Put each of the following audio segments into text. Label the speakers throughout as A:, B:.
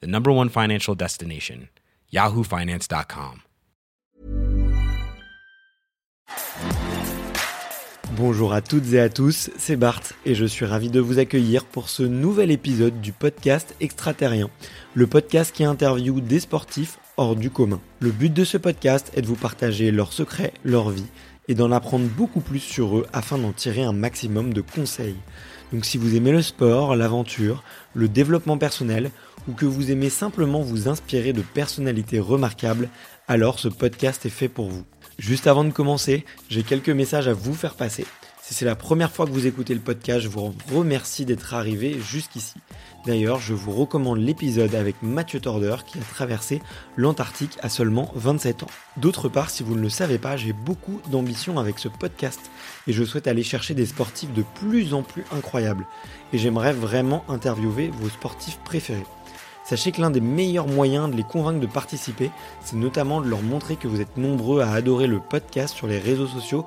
A: the number one financial destination, yahoofinance.com.
B: Bonjour à toutes et à tous, c'est Bart et je suis ravi de vous accueillir pour ce nouvel épisode du podcast Extraterrien, le podcast qui interviewe des sportifs hors du commun. Le but de ce podcast est de vous partager leurs secrets, leur vie et d'en apprendre beaucoup plus sur eux afin d'en tirer un maximum de conseils. Donc si vous aimez le sport, l'aventure, le développement personnel ou que vous aimez simplement vous inspirer de personnalités remarquables, alors ce podcast est fait pour vous. Juste avant de commencer, j'ai quelques messages à vous faire passer. Si c'est la première fois que vous écoutez le podcast, je vous remercie d'être arrivé jusqu'ici. D'ailleurs, je vous recommande l'épisode avec Mathieu Torder qui a traversé l'Antarctique à seulement 27 ans. D'autre part, si vous ne le savez pas, j'ai beaucoup d'ambition avec ce podcast et je souhaite aller chercher des sportifs de plus en plus incroyables. Et j'aimerais vraiment interviewer vos sportifs préférés. Sachez que l'un des meilleurs moyens de les convaincre de participer, c'est notamment de leur montrer que vous êtes nombreux à adorer le podcast sur les réseaux sociaux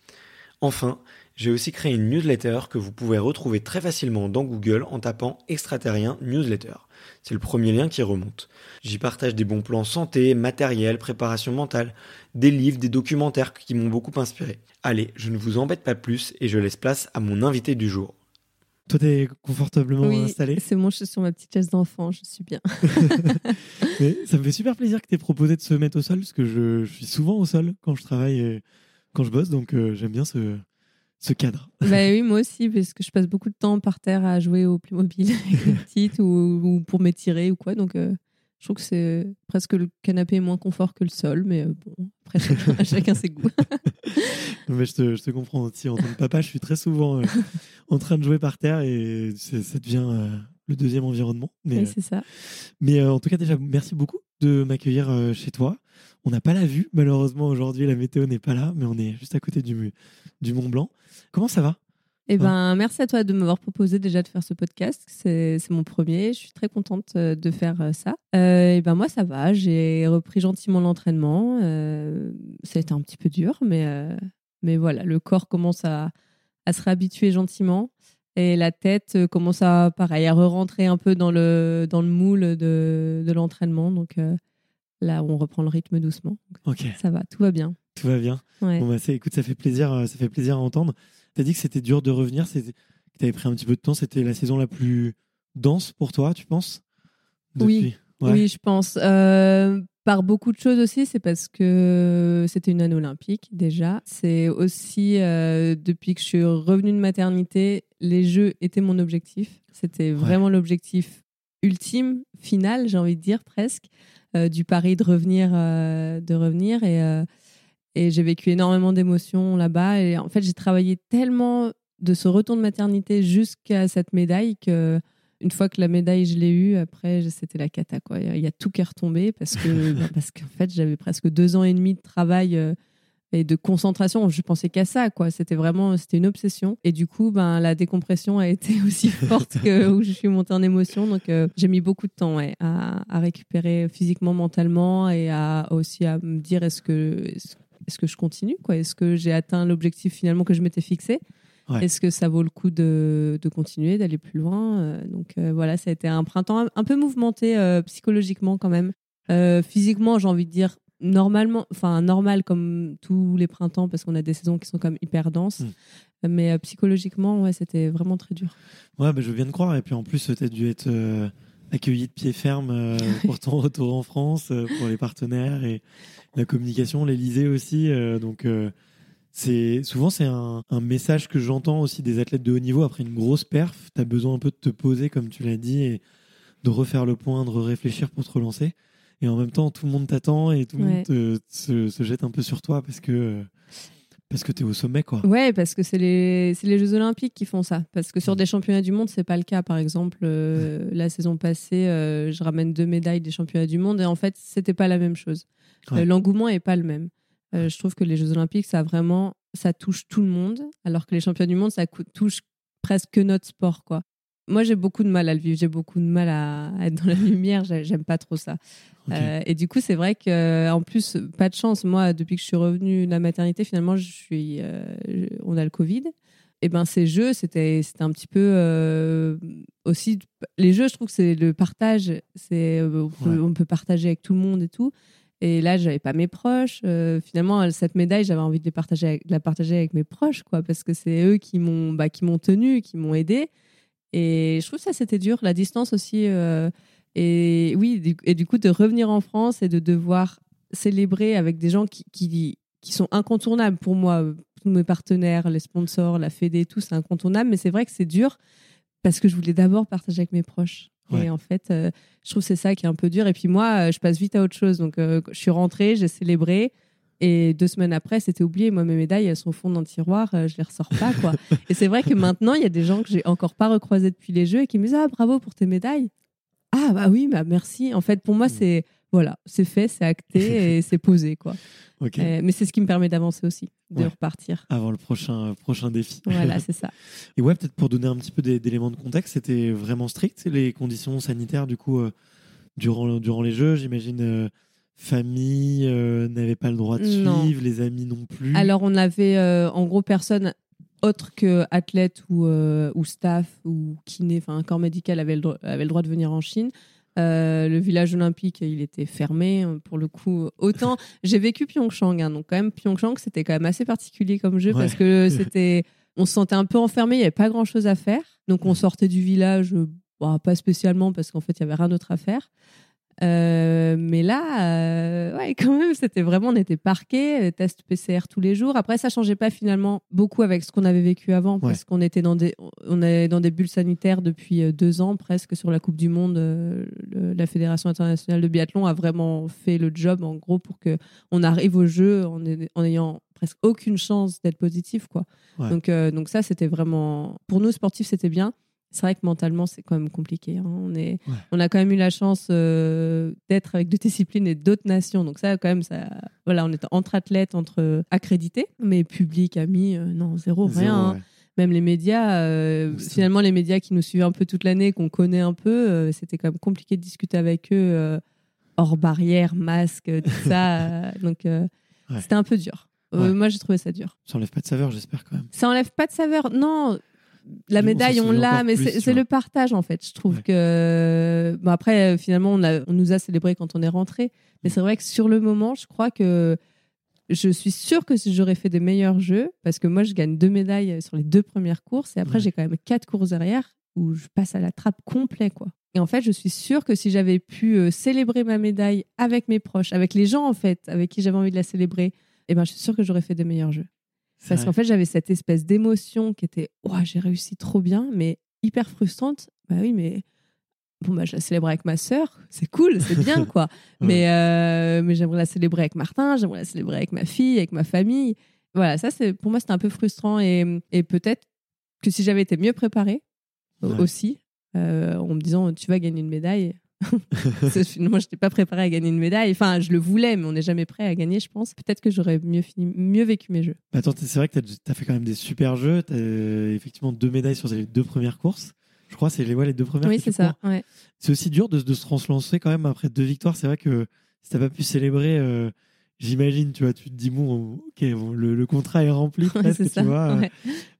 B: Enfin, j'ai aussi créé une newsletter que vous pouvez retrouver très facilement dans Google en tapant extraterrien newsletter. C'est le premier lien qui remonte. J'y partage des bons plans santé, matériel, préparation mentale, des livres, des documentaires qui m'ont beaucoup inspiré. Allez, je ne vous embête pas plus et je laisse place à mon invité du jour. Toi, t'es confortablement
C: oui,
B: installé?
C: C'est bon, je suis sur ma petite chaise d'enfant, je suis bien.
B: Ça me fait super plaisir que tu aies proposé de se mettre au sol, parce que je, je, suis souvent au sol quand je travaille et quand je bosse, donc euh, j'aime bien ce, ce cadre.
C: Bah oui, moi aussi, parce que je passe beaucoup de temps par terre à jouer au Playmobil avec les petites ou, ou, pour m'étirer ou quoi. Donc, euh, je trouve que c'est presque le canapé est moins confort que le sol, mais euh, bon, après, chacun, chacun ses goûts.
B: mais je, te, je, te, comprends aussi. En tant que papa, je suis très souvent euh, en train de jouer par terre et ça devient le deuxième environnement. Mais,
C: oui, c'est ça.
B: Mais en tout cas, déjà, merci beaucoup de m'accueillir chez toi. On n'a pas la vue, malheureusement, aujourd'hui, la météo n'est pas là, mais on est juste à côté du, du Mont Blanc. Comment ça va?
C: Eh ben, merci à toi de m'avoir proposé déjà de faire ce podcast. C'est mon premier. Je suis très contente de faire ça. Euh, et ben moi, ça va. J'ai repris gentiment l'entraînement. Euh, ça a été un petit peu dur, mais, euh, mais voilà, le corps commence à, à se réhabituer gentiment. Et la tête commence à, pareil, à re-rentrer un peu dans le, dans le moule de, de l'entraînement. Donc là, on reprend le rythme doucement.
B: Ok.
C: Ça va, tout va bien.
B: Tout va bien.
C: Ouais.
B: Bon, bah, écoute, ça fait plaisir, ça fait plaisir à entendre. Tu as dit que c'était dur de revenir, que tu avais pris un petit peu de temps. C'était la saison la plus dense pour toi, tu penses?
C: Depuis... Oui. Ouais. Oui, je pense. Euh, par beaucoup de choses aussi, c'est parce que c'était une année olympique déjà. C'est aussi euh, depuis que je suis revenue de maternité, les Jeux étaient mon objectif. C'était vraiment ouais. l'objectif ultime, final, j'ai envie de dire presque, euh, du pari de revenir, de revenir et et j'ai vécu énormément d'émotions là-bas. Et en fait, j'ai travaillé tellement de ce retour de maternité jusqu'à cette médaille que une fois que la médaille je l'ai eue, après c'était la cata quoi. Il y a tout qui est retombé parce que bah, parce qu'en fait j'avais presque deux ans et demi de travail euh, et de concentration. Je pensais qu'à ça quoi. C'était vraiment c'était une obsession. Et du coup ben la décompression a été aussi forte que où je suis montée en émotion. Donc euh, j'ai mis beaucoup de temps ouais, à, à, récupérer physiquement, mentalement et à aussi à me dire est-ce que est-ce que je continue quoi? Est-ce que j'ai atteint l'objectif finalement que je m'étais fixé? Ouais. Est-ce que ça vaut le coup de, de continuer, d'aller plus loin? Euh, Donc euh, voilà, ça a été un printemps un, un peu mouvementé euh, psychologiquement quand même. Euh, physiquement, j'ai envie de dire normalement, enfin normal comme tous les printemps parce qu'on a des saisons qui sont comme hyper denses. Mmh. Mais psychologiquement, ouais, c'était vraiment très dur.
B: Ouais, bah, je viens de croire. Et puis en plus, tu as dû être
D: accueilli de pied ferme pour ton retour en France, pour les partenaires et la communication, l'Elysée aussi. donc c'est souvent c'est un, message que j'entends aussi des athlètes de haut niveau après une grosse perf. Tu as besoin un peu de te poser, comme tu l'as dit, et de refaire le point, de réfléchir pour te relancer. Et en même temps, tout le monde t'attend et tout le monde se, jette un peu sur toi parce que parce que tu es au sommet, quoi.
C: Ouais, parce que c'est les, les Jeux Olympiques qui font ça. Parce que sur mm. des championnats du monde, c'est pas le cas. Par exemple, euh, la saison passée, euh, je ramène deux médailles des championnats du monde et en fait, c'était pas la même chose. Euh, l'engouement est pas le même. Je trouve que les Jeux Olympiques, ça vraiment, ça touche tout le monde, alors que les championnats du monde, ça touche presque notre sport, quoi. Moi, j'ai beaucoup de mal à le vivre. J'ai beaucoup de mal à, être dans la lumière. J'aime pas trop ça. Euh, et du coup, c'est vrai que, en plus, pas de chance. Moi, depuis que je suis revenue de la maternité, finalement, je suis, euh, on a le Covid. Et ben, ces jeux, c'était, c'était un petit peu aussi. Les jeux, je trouve que c'est le partage. C'est, on peut partager avec tout le monde et tout. Et là, j'avais pas mes proches. Euh, finalement, cette médaille, j'avais envie de, les partager avec, la partager avec mes proches, quoi, parce que c'est eux qui m'ont, bah, qui m'ont tenu, qui m'ont aidé. Et je trouve ça c'était dur, la distance aussi. Euh, et oui, et du coup de revenir en France et de devoir célébrer avec des gens qui, qui, qui sont incontournables pour moi, tous mes partenaires, les sponsors, la Fédé, tout c'est incontournable. Mais c'est vrai que c'est dur parce que je voulais d'abord partager avec mes proches. Et en fait, euh, je trouve que c'est ça qui est un peu dur. Et puis moi, euh, je passe vite à autre chose. Donc, euh, je suis rentrée, j'ai célébré. Et deux semaines après, c'était oublié. Moi, mes médailles, elles sont au fond d'un tiroir, je les ressors pas, quoi. et c'est vrai que maintenant, il y a des gens que j'ai encore pas recroisés depuis les Jeux et qui me disent Ah, bravo pour tes médailles. Ah, bah oui, bah merci. En fait, pour moi, mm. c'est voilà, c'est fait, c'est acté et c'est posé, quoi. Euh, mais c'est ce qui me permet d'avancer aussi, de repartir.
D: Avant le prochain, prochain défi.
C: Voilà, c'est ça.
D: Et ouais, peut-être pour donner un petit peu d'éléments de contexte, c'était vraiment strict, les conditions sanitaires, du coup, euh, durant, durant les Jeux, j'imagine. Euh, famille n'avait pas le droit de suivre, les amis non plus.
C: Alors on avait en gros personne autre que athlète ou, ou staff ou kiné, enfin un corps médical avait le, avait le droit de venir en Chine. Euh, le village olympique, il était fermé. Hein, pour le coup, autant j'ai vécu Pyeongchang, hein, donc quand même Pyeongchang, c'était quand même assez particulier comme jeu parce que c'était, on se sentait un peu enfermé, il n'y avait pas grand chose à faire. Donc on sortait du village, bah, pas spécialement parce qu'en fait il y avait rien d'autre à faire. Euh, mais là, euh, ouais, quand même, c'était vraiment, on était parqués, euh, test PCR tous les jours. Après, ça changeait pas finalement beaucoup avec ce qu'on avait vécu avant, parce qu'on était dans des, on est dans des bulles sanitaires depuis deux ans presque sur la Coupe du Monde. la Fédération internationale de biathlon a vraiment fait le job en gros pour que on arrive au jeu en, en ayant presque aucune chance d'être positif, quoi. Donc, donc ça, c'était vraiment, pour nous sportifs, c'était bien c'est vrai que mentalement, c'est quand même compliqué. Hein. On, est, on a quand même eu la chance euh, d'être avec d'autres disciplines et d'autres nations. Donc ça, quand même, ça, voilà, on est entre athlètes, entre accrédités, mais public, amis, euh, non, zéro, rien. Hein. Même les médias, euh, finalement, les médias qui nous suivent un peu toute l'année, qu'on connaît un peu, c'était quand même compliqué de discuter avec eux hors barrière, masque, tout ça. donc c'était un peu dur. moi, j'ai trouvé ça dur.
D: Ça enlève pas de saveur, j'espère quand même.
C: Ça enlève pas de saveur. Non, la médaille, on l'a, mais c'est le partage en fait. Je trouve que bon, après, finalement, on, a, on, nous a célébré quand on est rentré, mais c'est vrai que sur le moment, je crois que je suis sûre que j'aurais fait des meilleurs jeux parce que moi, je gagne deux médailles sur les deux premières courses et après, j'ai quand même quatre courses derrière où je passe à la trappe complet quoi. Et en fait, je suis sûre que si j'avais pu euh, célébrer ma médaille avec mes proches, avec les gens en fait, avec qui j'avais envie de la célébrer, eh ben, je suis sûre que j'aurais fait des meilleurs jeux. Parce qu'en fait, j'avais cette espèce d'émotion qui était oh, j'ai réussi trop bien, mais hyper frustrante. Bah oui, mais bon, bah, je la célèbre avec ma sœur, c'est cool, c'est bien, quoi. Mais, euh, mais j'aimerais la célébrer avec Martin, j'aimerais la célébrer avec ma fille, avec ma famille. Voilà, ça, c'est pour moi, c'était un peu frustrant. Et, et peut-être que si j'avais été mieux préparée aussi, euh, en me disant tu vas gagner une médaille, Finalement, je n'étais pas préparée à gagner une médaille. Enfin, je le voulais, mais on n'est jamais prêt à gagner, je pense. Peut-être que j'aurais mieux, fini, mieux vécu mes jeux.
D: Bah, attends, c'est vrai que tu as, fait quand même des super jeux. Tu as euh, effectivement deux médailles sur les deux premières courses. Je crois c'est les, ouais, les deux premières.
C: Oui, c'est ça.
D: C'est aussi dur de, de, se translancer quand même après deux victoires. C'est vrai que si tu n'as pas pu célébrer. Euh, j'imagine, tu vois, tu te dis, bon, ok, le, contrat est rempli presque, tu vois.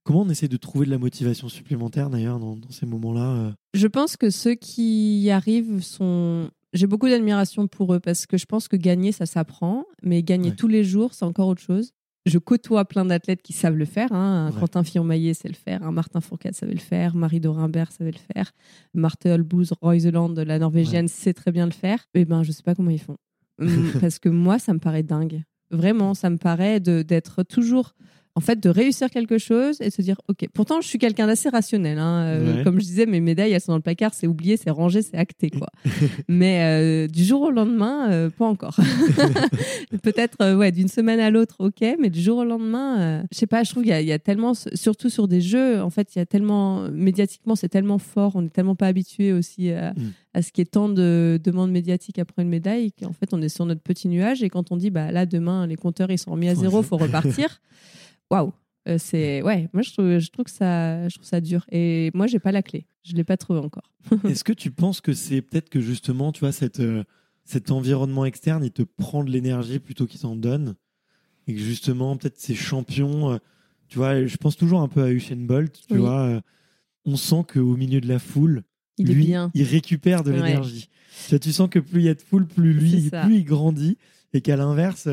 D: Comment on essaie de trouver de la motivation supplémentaire d'ailleurs dans, ces moments-là euh
C: Je pense que ceux qui y arrivent sont. J'ai beaucoup d'admiration pour eux parce que je pense que gagner, ça s'apprend, mais gagner tous les jours, c'est encore autre chose. je côtoie plein d'athlètes qui savent le faire. Hein. Un Quentin Fillon-Maillet sait le faire, un Martin Fourcade savait le faire, Marie Dorimbert savait le faire, Marthe Holbouz, Royseland, la norvégienne, sait très bien le faire. Eh ben, je sais pas comment ils font. Parce que moi, ça me paraît dingue. Vraiment, ça me paraît d'être toujours en fait, de réussir quelque chose et de se dire, OK, pourtant, je suis quelqu'un d'assez rationnel. Hein. Euh, comme je disais, mes médailles, elles sont dans le placard, c'est oublié, c'est rangé, c'est acté. Quoi. mais euh, du jour au lendemain, euh, pas encore. Peut-être ouais, d'une semaine à l'autre, OK, mais du jour au lendemain, je sais pas, je trouve qu'il y, a tellement, surtout sur des jeux, en fait, il y a tellement, médiatiquement, c'est tellement fort, on n'est tellement pas habitué aussi à, mm. à, ce qui est tant de demandes médiatiques après une médaille qu'en fait, on est sur notre petit nuage et quand on dit, bah là, demain, les compteurs, ils sont remis à zéro, il faut repartir waouh. Euh, c'est ouais. moi je trouve, je trouve que ça je trouve ça dur. Et moi j'ai pas la clé. Je l'ai pas trouvé encore.
D: Est-ce que tu penses que c'est peut-être que justement tu vois cette euh, cet environnement externe il te prend de l'énergie plutôt qu'il t'en donne? Et que justement peut-être ces champions euh, tu vois je pense toujours un peu à Usain Bolt tu vois on sent qu'au milieu de la foule il lui il récupère de l'énergie. Tu, tu sens que plus il y a de foule plus lui plus il grandit et qu'à l'inverse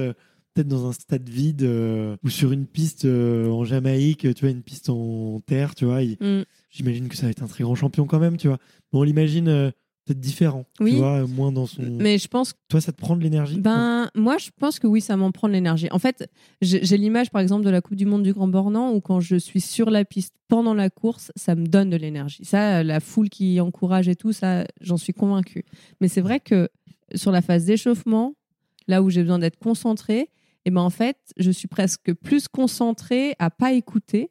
D: peut-être dans un stade vide euh, ou sur une piste euh, en Jamaïque, tu vois, une piste en terre, tu vois. Mm. J'imagine que ça va être un très grand champion quand même, tu vois. Mais on l'imagine euh, peut-être différent, oui. tu vois, moins dans son.
C: Mais je pense.
D: Toi, ça te prend de l'énergie
C: Ben, moi, je pense que oui, ça m'en prend de l'énergie. En fait, j'ai l'image, par exemple, de la Coupe du Monde du Grand Bornand où quand je suis sur la piste pendant la course, ça me donne de l'énergie. Ça, la foule qui encourage et tout, ça, j'en suis convaincue. Mais c'est vrai que sur la phase d'échauffement, là où j'ai besoin d'être concentrée, et ben en fait, je suis presque plus concentrée à pas écouter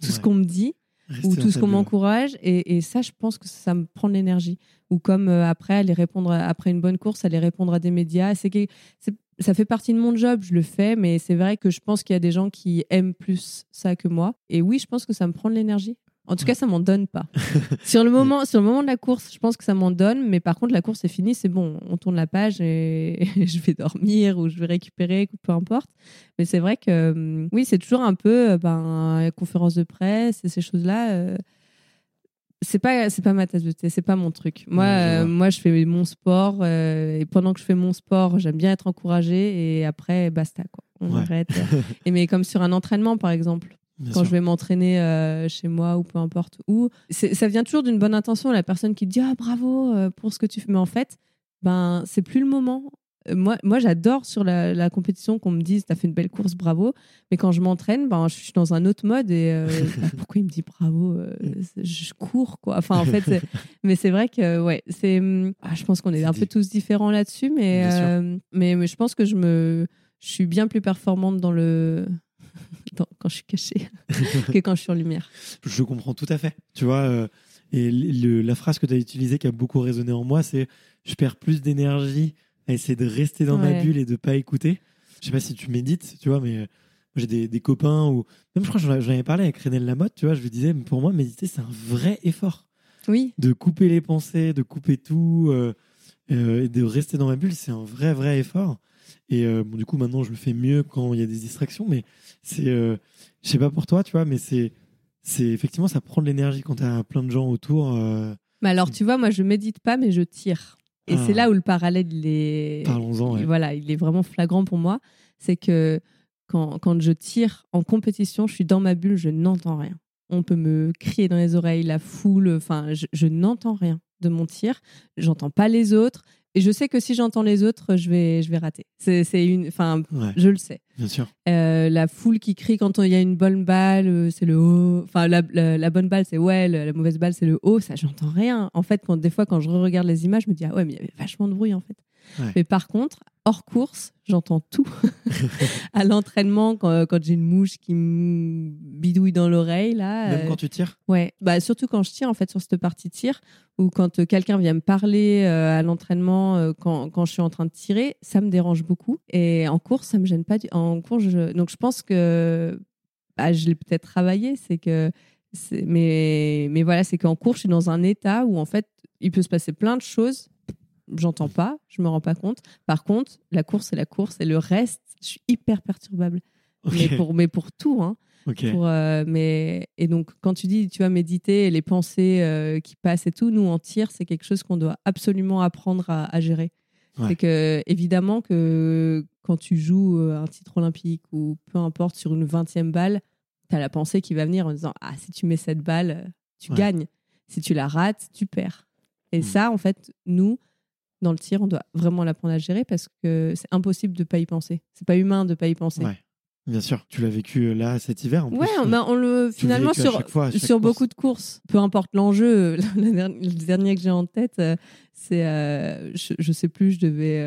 C: tout ce qu'on me dit ou tout ce qu'on m'encourage. Et, ça, je pense que ça me prend de l'énergie. Ou comme euh, après, aller répondre après une bonne course, aller répondre à des médias. C'est que ça fait partie de mon job, je le fais, mais c'est vrai que je pense qu'il y a des gens qui aiment plus ça que moi. Et oui, je pense que ça me prend de l'énergie. En tout cas, ça m'en donne pas. sur, le moment, sur le moment de la course, je pense que ça m'en donne, mais par contre, la course est finie, c'est bon, on tourne la page et je vais dormir ou je vais récupérer, peu importe. Mais c'est vrai que hum, oui, c'est toujours un peu euh, ben, conférence de presse et ces choses-là. Euh, c'est pas c'est pas ma tasse de thé, c'est pas mon truc. Moi, euh, moi, je fais mon sport et pendant que je fais mon sport, j'aime bien être encouragée et après, basta quoi. On arrête. et mais comme sur un entraînement, par exemple quand je vais m'entraîner euh, chez moi ou peu importe où. Ça vient toujours d'une bonne intention, la personne qui dit ah bravo euh, pour ce que tu fais. Mais en fait, ben c'est plus le moment. Euh, moi, moi j'adore sur la, compétition qu'on me dise t'as fait une belle course, bravo. Mais quand je m'entraîne, ben je suis dans un autre mode et bah, pourquoi il me dit bravo Je cours quoi. Enfin en fait, mais c'est vrai que ouais, c'est. Ah, je pense qu'on est un peu tous différents là-dessus, mais, mais mais je pense que je me je suis bien plus performante dans le quand je suis cachée que quand je suis en lumière.
D: Je comprends tout à fait. Tu vois, euh, et la phrase que tu as utilisée qui a beaucoup résonné en moi, c'est je perds plus d'énergie à essayer de rester dans ma bulle et de pas écouter. Je sais pas si tu médites, tu vois, mais euh, j'ai des, copains ou même je crois que j'en avais parlé avec René Lamotte, tu vois, je lui disais, pour moi, méditer, c'est un vrai effort.
C: Oui.
D: De couper les pensées, de couper tout euh, et de rester dans ma bulle, c'est un vrai, vrai effort. Et euh, bon, du coup, maintenant, je le fais mieux quand il y a des distractions. Mais c'est, euh, je sais pas pour toi, tu vois, mais c'est, c'est effectivement, ça prend de l'énergie quand tu as plein de gens autour. Euh,
C: mais alors, tu vois, moi, je médite pas, mais je tire. Et c'est ah. là où le parallèle, il est.
D: Parlons-en.
C: Voilà, il est vraiment flagrant pour moi. C'est que quand, quand je tire en compétition, je suis dans ma bulle, je n'entends rien. On peut me crier dans les oreilles, la foule, enfin, je, je n'entends rien de mon tir. J'entends pas les autres. Et je sais que si j'entends les autres, je vais, je vais rater. C'est une, enfin, je le sais.
D: Bien sûr.
C: Euh, la foule qui crie quand il y a une bonne balle, euh, c'est le haut. Enfin, la, la, bonne balle, c'est ouais, la, mauvaise balle, c'est le haut. Ça, j'entends rien. En fait, quand des fois, quand je regarde les images, je me dis ah ouais, mais il y avait vachement de bruit en fait. Mais par contre, hors course, j'entends tout. à l'entraînement, quand, quand j'ai une mouche qui me bidouille dans l'oreille, là.
D: Même euh, quand tu tires?
C: Ouais, bah, surtout quand je tire, en fait, sur cette partie tir, ou quand euh, quelqu'un vient me parler euh, à l'entraînement quand, quand, je suis en train de tirer, ça me dérange beaucoup. Et en course, ça me gêne pas. Du... En course, je... donc je pense que bah, je l'ai peut-être travaillé, c'est que. Mais, mais voilà, c'est qu'en course, je suis dans un état où, en fait, il peut se passer plein de choses j'entends pas, je me rends pas compte. Par contre, la course, c'est la course et le reste, je suis hyper perturbable. Mais, pour, mais pour tout. Hein. Pour, euh, mais, et donc, quand tu dis, tu vas méditer et les pensées euh, qui passent et tout, nous, en tir, c'est quelque chose qu'on doit absolument apprendre à, gérer. C'est que, évidemment, que quand tu joues euh, un titre olympique ou peu importe sur une 20e balle, tu as la pensée qui va venir en disant Ah, si tu mets cette balle, tu gagnes. Si tu la rates, tu perds. Et mm. ça, en fait, nous, dans le tir, on doit vraiment l'apprendre à gérer parce que c'est impossible de pas y penser. C'est pas humain de pas y penser.
D: Bien sûr, tu l'as vécu euh, là cet hiver. En
C: ouais, bah, on le finalement sur sur beaucoup de courses, peu importe l'enjeu. Le dernier que j'ai en tête, euh, c'est euh, je, je, sais plus, je devais,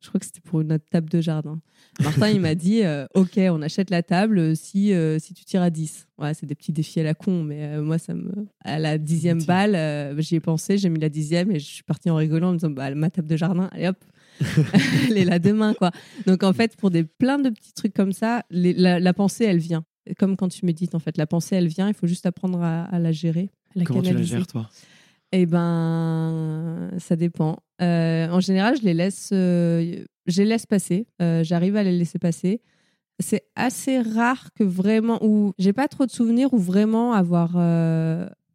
C: je crois que c'était pour notre table de jardin. Martin, il m'a dit, ok, on achète la table si si tu tires à 10. Ouais, c'est des petits défis à la con, mais moi ça me, à la dixième balle, j'y ai pensé, j'ai mis la dixième et je suis partie en rigolant en me disant, bah ma table de jardin, allez hop, elle est là demain, quoi. Donc, en fait, pour des plein de petits trucs comme ça, la, pensée, elle vient. Comme quand tu médites, en fait, la pensée, elle vient. Il faut juste apprendre à, la gérer. la
D: Comment tu la gères, toi?
C: Eh ben, ça dépend. Euh, en général, je les laisse, euh, je les laisse passer. Euh, j'arrive à les laisser passer. C'est assez rare que vraiment, ou j'ai pas trop de souvenirs ou vraiment avoir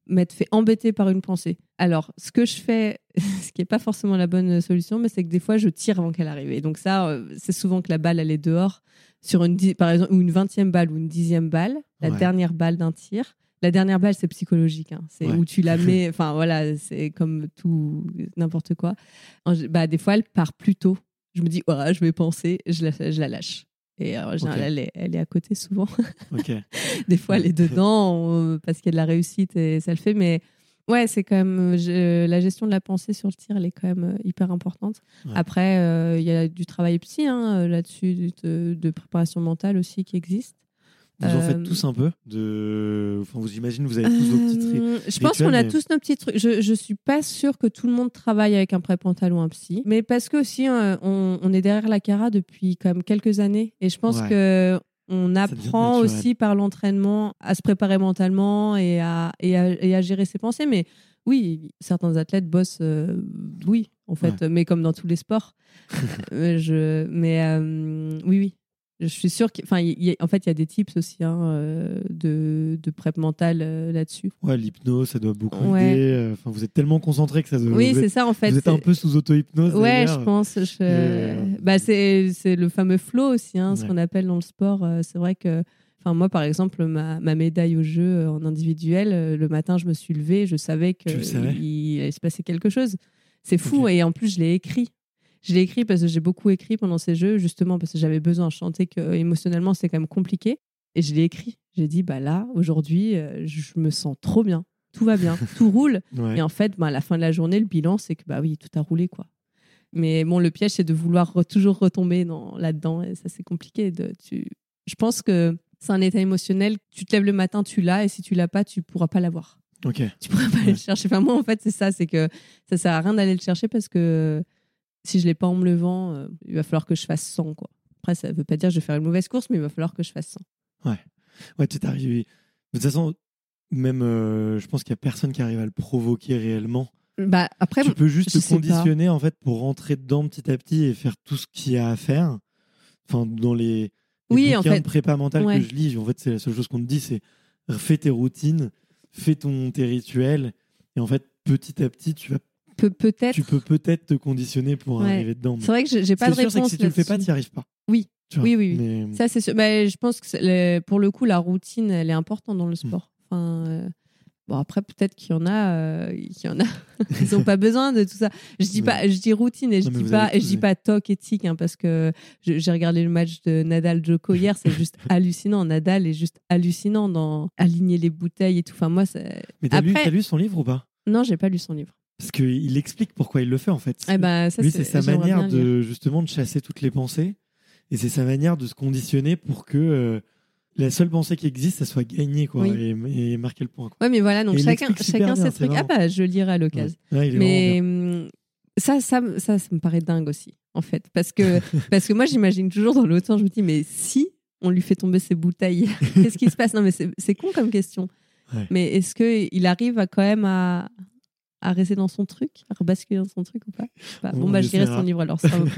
C: m'être fait embêter par une pensée. Alors, ce que je fais, ce qui n'est pas forcément la bonne solution, mais c'est que des fois, je tire avant qu'elle arrive. Et donc ça, euh, c'est souvent que la balle, elle est dehors, sur une, par exemple, ou une vingtième balle ou une dixième balle, la dernière balle d'un tir. La dernière balle, c'est psychologique. Hein. C'est où tu la mets. Enfin, voilà, c'est comme tout, n'importe quoi. Bah, des fois, elle part plus tôt. Je me dis, oh, je vais penser, je la, je la lâche. Et en général, elle, est, elle, est, à côté souvent. Des fois, elle est dedans parce qu'il y a de la réussite et ça le fait. Mais ouais, c'est quand même la gestion de la pensée sur le tir, elle est quand même euh, hyper importante. Après, euh, il y a du travail psy hein, là-dessus, de, préparation mentale aussi qui existe.
D: Vous en faites tous un peu de... enfin, Vous imaginez, vous avez tous vos petits trucs.
C: Euh, je pense qu'on a tous nos petits trucs. Je, je suis pas sûre que tout le monde travaille avec un pré ou un psy. Mais parce que aussi, euh, on, on, est derrière la cara depuis quand même quelques années. Et je pense que on apprend aussi par l'entraînement à se préparer mentalement et à, et à, et à, gérer ses pensées. Mais oui, certains athlètes bossent, euh, oui, en fait, mais comme dans tous les sports. je, mais oui, oui, je suis sûre qu'en en fait, il y a des tips aussi hein, euh, de, de prep mental euh, là-dessus.
D: Ouais, l'hypnose, ça doit beaucoup aider. Euh, enfin, vous êtes tellement concentré que ça doit.
C: Oui, c'est ça en fait.
D: Vous êtes un peu sous auto-hypnose.
C: Ouais, je pense. Bah, c'est le fameux flow aussi, hein, ce qu'on appelle dans le sport. c'est vrai que. Enfin, moi, par exemple, ma, ma, médaille au jeu en individuel, le matin, je me suis levée, je savais qu'il allait se passer quelque chose. C'est fou. Et en plus, je l'ai écrit. Je l'ai écrit parce que j'ai beaucoup écrit pendant ces jeux, justement parce que j'avais besoin. de chanter que émotionnellement, c'est quand même compliqué. Et je l'ai écrit. J'ai dit, bah là, aujourd'hui, euh, je me sens trop bien. Tout va bien, tout roule. Et en fait, bah, à la fin de la journée, le bilan, c'est que bah oui, tout a roulé, quoi. Mais bon, le piège, c'est de vouloir toujours retomber là-dedans. Et ça, c'est compliqué. De, tu... Je pense que c'est un état émotionnel. Tu te lèves le matin, tu l'as. Et si tu l'as pas, tu pourras pas l'avoir.
D: Ok.
C: Tu pourras pas aller le chercher. Enfin, moi, en fait, c'est ça. C'est que ça sert à rien d'aller le chercher parce que si je l'ai pas en me levant, euh, il va falloir que je fasse 100. Quoi. Après, ça ne veut pas dire que je vais faire une mauvaise course, mais il va falloir que je fasse
D: 100. Ouais, ouais tu es arrivé. De toute façon, même, euh, je pense qu'il n'y a personne qui arrive à le provoquer réellement.
C: Bah, après,
D: tu peux juste te conditionner en fait pour rentrer dedans petit à petit et faire tout ce qu'il y a à faire. Enfin, dans les,
C: oui, en fait,
D: de prépa mentale que je lis, en fait, c'est la seule chose qu'on te dit, c'est fais tes routines, fais ton tes rituels, et en fait, petit à petit, tu vas
C: peut-être.
D: Tu peux peut-être te conditionner pour arriver dedans.
C: C'est vrai que j'ai pas de réponse.
D: Que si tu le fais pas, tu n'y arrives pas.
C: Oui. oui, oui, oui. Ça, c'est sûr. Mais je pense que pour le coup, la routine, elle est importante dans le hmm. sport. Enfin, euh, Bon, après, peut-être qu'il y en a, euh, y en a, ils n'ont pas besoin de tout ça. Je dis pas, je dis routine et je dis pas, et je dis pas toc éthique, hein, parce que j'ai regardé le match de Nadal Djoko hier, c'est juste hallucinant. Nadal est juste hallucinant dans aligner les bouteilles et tout. Enfin, moi,
D: Mais t'as lu, lu son livre ou pas?
C: Non, j'ai pas lu son livre.
D: Parce qu'il explique pourquoi il le fait en fait.
C: Eh ben,
D: Lui, c'est sa manière de justement de chasser toutes les pensées, et c'est sa manière de se conditionner pour que euh, la seule pensée qui existe, ça soit gagner quoi, et, marquer le point. Quoi.
C: Ouais, mais voilà, donc chacun, chacun ses trucs. Ah bah, je lirai à l'occasion. mais hum, ça, ça, ça, ça me paraît dingue aussi, en fait, parce que parce que moi, j'imagine toujours dans l'autre sens, je me dis, mais si on lui fait tomber ses bouteilles, qu'est-ce qui se passe? Non, mais c'est con comme question. Mais est-ce qu'il arrive à quand même à, à rester dans son truc, à rebasculer dans son truc ou pas, Bon, bah, je dirais son livre alors, ça sera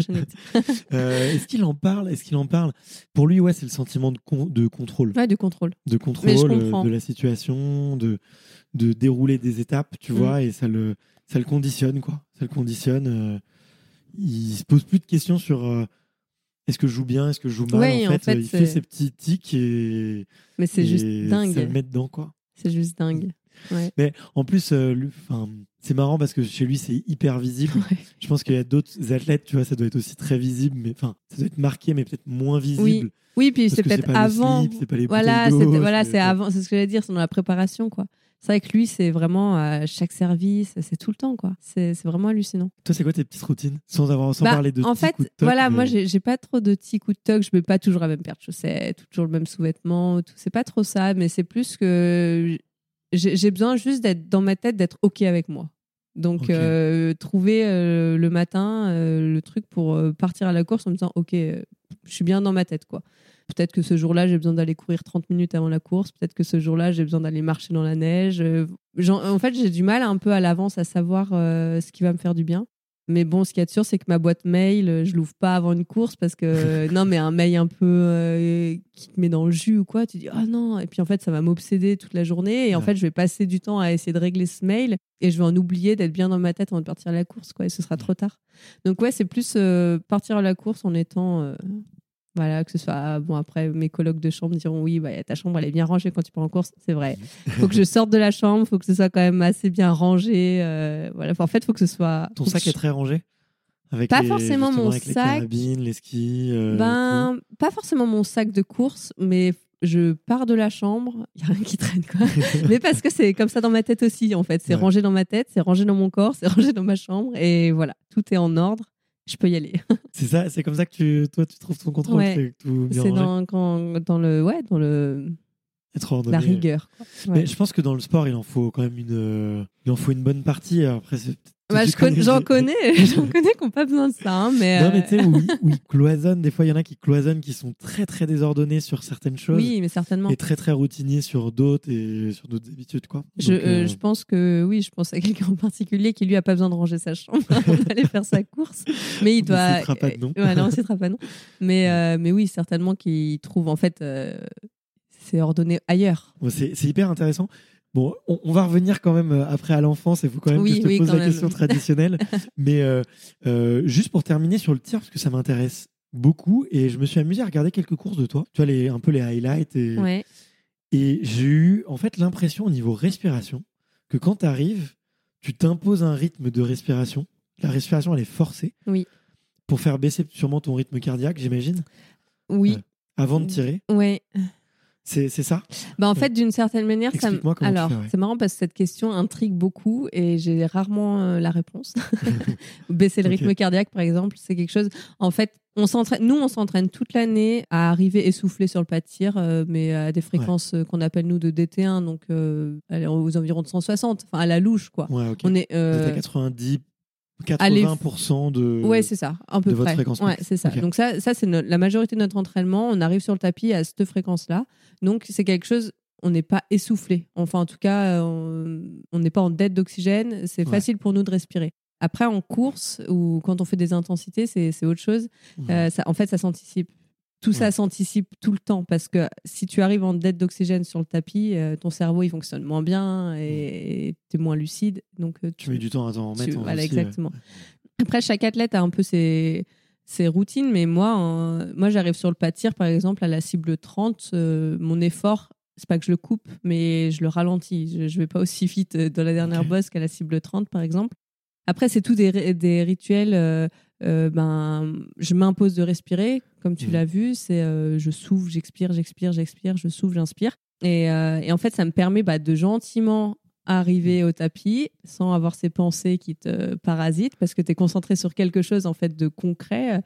D: euh, Est-ce qu'il en parle Est-ce qu'il en parle? Pour lui, ouais, c'est le sentiment de, de contrôle.
C: Ouais, de contrôle.
D: De contrôle euh, de la situation, de, de dérouler des étapes, tu mm. vois, et ça le, ça le conditionne, quoi. Ça le conditionne. Euh, il se pose plus de questions sur est-ce que je joue bien, est-ce que je joue mal. en, fait, il fait ses petits tics et.
C: Mais c'est juste dingue.
D: Ça le met dedans, quoi.
C: C'est juste dingue.
D: Mais en plus, c'est marrant parce que chez lui, c'est hyper visible. Je pense qu'il y a d'autres athlètes, tu vois, ça doit être aussi très visible, mais enfin, ça doit être marqué, mais peut-être moins visible.
C: Oui, oui puis c'est peut-être avant.
D: C'est pas les
C: voilà, voilà, c'est avant, c'est ce que j'allais dire, c'est dans la préparation, quoi. C'est vrai que lui, c'est vraiment à chaque service, c'est tout le temps, quoi. C'est vraiment hallucinant.
D: Toi, c'est quoi tes petites routines? Sans avoir sans
C: bah,
D: parler de
C: En fait,
D: coups
C: de voilà, moi, j'ai pas trop de petits coups de toc. Je mets pas toujours la même paire de chaussettes, toujours le même sous-vêtement. C'est pas trop ça, mais c'est plus que j'ai besoin juste d'être dans ma tête, d'être OK avec moi. Donc, euh, trouver euh, le matin euh, le truc pour partir à la course en me disant OK, je suis bien dans ma tête, quoi. Peut-être que ce jour-là, j'ai besoin d'aller courir 30 minutes avant la course. Peut-être que ce jour-là, j'ai besoin d'aller marcher dans la neige. En, fait, j'ai du mal un peu à l'avance à savoir ce qui va me faire du bien. Mais bon, ce qu'il y a de sûr, c'est que ma boîte mail, je l'ouvre pas avant une course parce que non, mais un mail un peu euh, qui te met dans le jus ou quoi, tu dis ah non. Et puis en fait, ça va m'obséder toute la journée. Et en fait, je vais passer du temps à essayer de régler ce mail et je vais en oublier d'être bien dans ma tête avant de partir à la course, quoi. Et ce sera trop tard. Donc ouais, c'est plus euh, partir à la course en étant euh, voilà, que ce soit. Bon, après, mes colocs de chambre diront oui, bah, ta chambre, elle est bien rangée quand tu pars en course. C'est vrai. Il faut que je sorte de la chambre, il faut que ce soit quand même assez bien rangé. Euh, voilà. en fait, il faut que ce soit.
D: Ton sac est très rangé?
C: Avec pas forcément mon sac. Les
D: carabines, les skis. Euh,
C: ben, pas forcément mon sac de course, mais je pars de la chambre, il n'y a rien qui traîne quoi. mais parce que c'est comme ça dans ma tête aussi en fait. C'est rangé dans ma tête, c'est rangé dans mon corps, c'est rangé dans ma chambre et voilà, tout est en ordre je peux y aller.
D: c'est ça, c'est comme ça que tu, toi, tu trouves ton contrôle.
C: Ouais. C'est dans, dans le, ouais, dans le,
D: Être
C: la rigueur.
D: Mais je pense que dans le sport, il en faut quand même une, il en faut une bonne partie. Après,
C: bah, j'en connais, j'en connais qui n'ont pas besoin de ça. Hein, mais
D: non, mais tu sais, euh, oui, cloisonnent. Des fois, il y en a qui cloisonnent, qui sont très, très désordonnés sur certaines choses.
C: Oui, mais certainement.
D: Et très, très routiniers sur d'autres et sur d'autres habitudes, quoi.
C: Je, euh, euh, je, pense que, oui, je pense à quelqu'un en particulier qui, lui, a pas besoin de ranger sa chambre avant d'aller faire sa course. Mais il doit.
D: On ne pas de nom.
C: Ouais, non, on pas non. Mais, mais oui, certainement qu'il trouve, en fait, c'est ordonné ailleurs.
D: c'est hyper intéressant. Bon, on, va revenir quand même euh, après à l'enfance. Il faut quand même que je te pose la question traditionnelle. Mais euh, euh, juste pour terminer sur le tir, parce que ça m'intéresse beaucoup, et je me suis amusé à regarder quelques courses de toi. Tu vois, les, un peu les highlights. Et, et j'ai eu en fait l'impression au niveau respiration que quand tu arrives, tu t'imposes un rythme de respiration. La respiration, elle est forcée.
C: Oui.
D: Pour faire baisser sûrement ton rythme cardiaque, j'imagine.
C: Oui.
D: avant de tirer.
C: Oui.
D: C'est ça?
C: Bah En fait, d'une certaine manière, ça Alors, c'est marrant parce que cette question intrigue beaucoup et j'ai rarement euh, la réponse. Baisser le rythme cardiaque, par exemple, c'est quelque chose. En fait, on. Nous, on s'entraîne toute l'année à arriver essoufflé sur le pas de tir, euh, mais à des fréquences euh, qu'on appelle nous de DT1, donc aux environs de 160, enfin à la louche, quoi.
D: On est. à 90 80% de,
C: ouais, c'est ça, un peu
D: de votre fréquence.
C: Ouais, c'est ça. Donc ça, ça c'est la majorité de notre entraînement. On arrive sur le tapis à cette fréquence-là. Donc c'est quelque chose, on n'est pas essoufflé. Enfin, en tout cas, on n'est pas en dette d'oxygène. C'est facile pour nous de respirer. Après, en course ou quand on fait des intensités, c'est autre chose. Euh, ça, en fait, ça s'anticipe tout ça s'anticipe tout le temps parce que si tu arrives en dette d'oxygène sur le tapis, euh, ton cerveau il fonctionne moins bien et tu es moins lucide. Donc
D: euh, tu, mets du temps à t'en remettre.
C: voilà, exactement. Après, chaque athlète a un peu ses, ses routines, mais moi, moi j'arrive sur le pas tir par exemple à la cible 30. Euh, mon effort, c'est pas que je le coupe, mais je le ralentis. Je, je vais pas aussi vite dans la dernière bosse qu'à la cible 30 par exemple. Après, c'est tout des, des rituels euh, ben, je m'impose de respirer, comme tu mmh. l'as vu. C'est euh, je souffle, j'expire, j'expire, j'expire, je souffle, j'inspire. Et, euh, et, en fait, ça me permet bah, de gentiment arriver au tapis sans avoir ces pensées qui te parasitent parce que tu es concentré sur quelque chose en fait de concret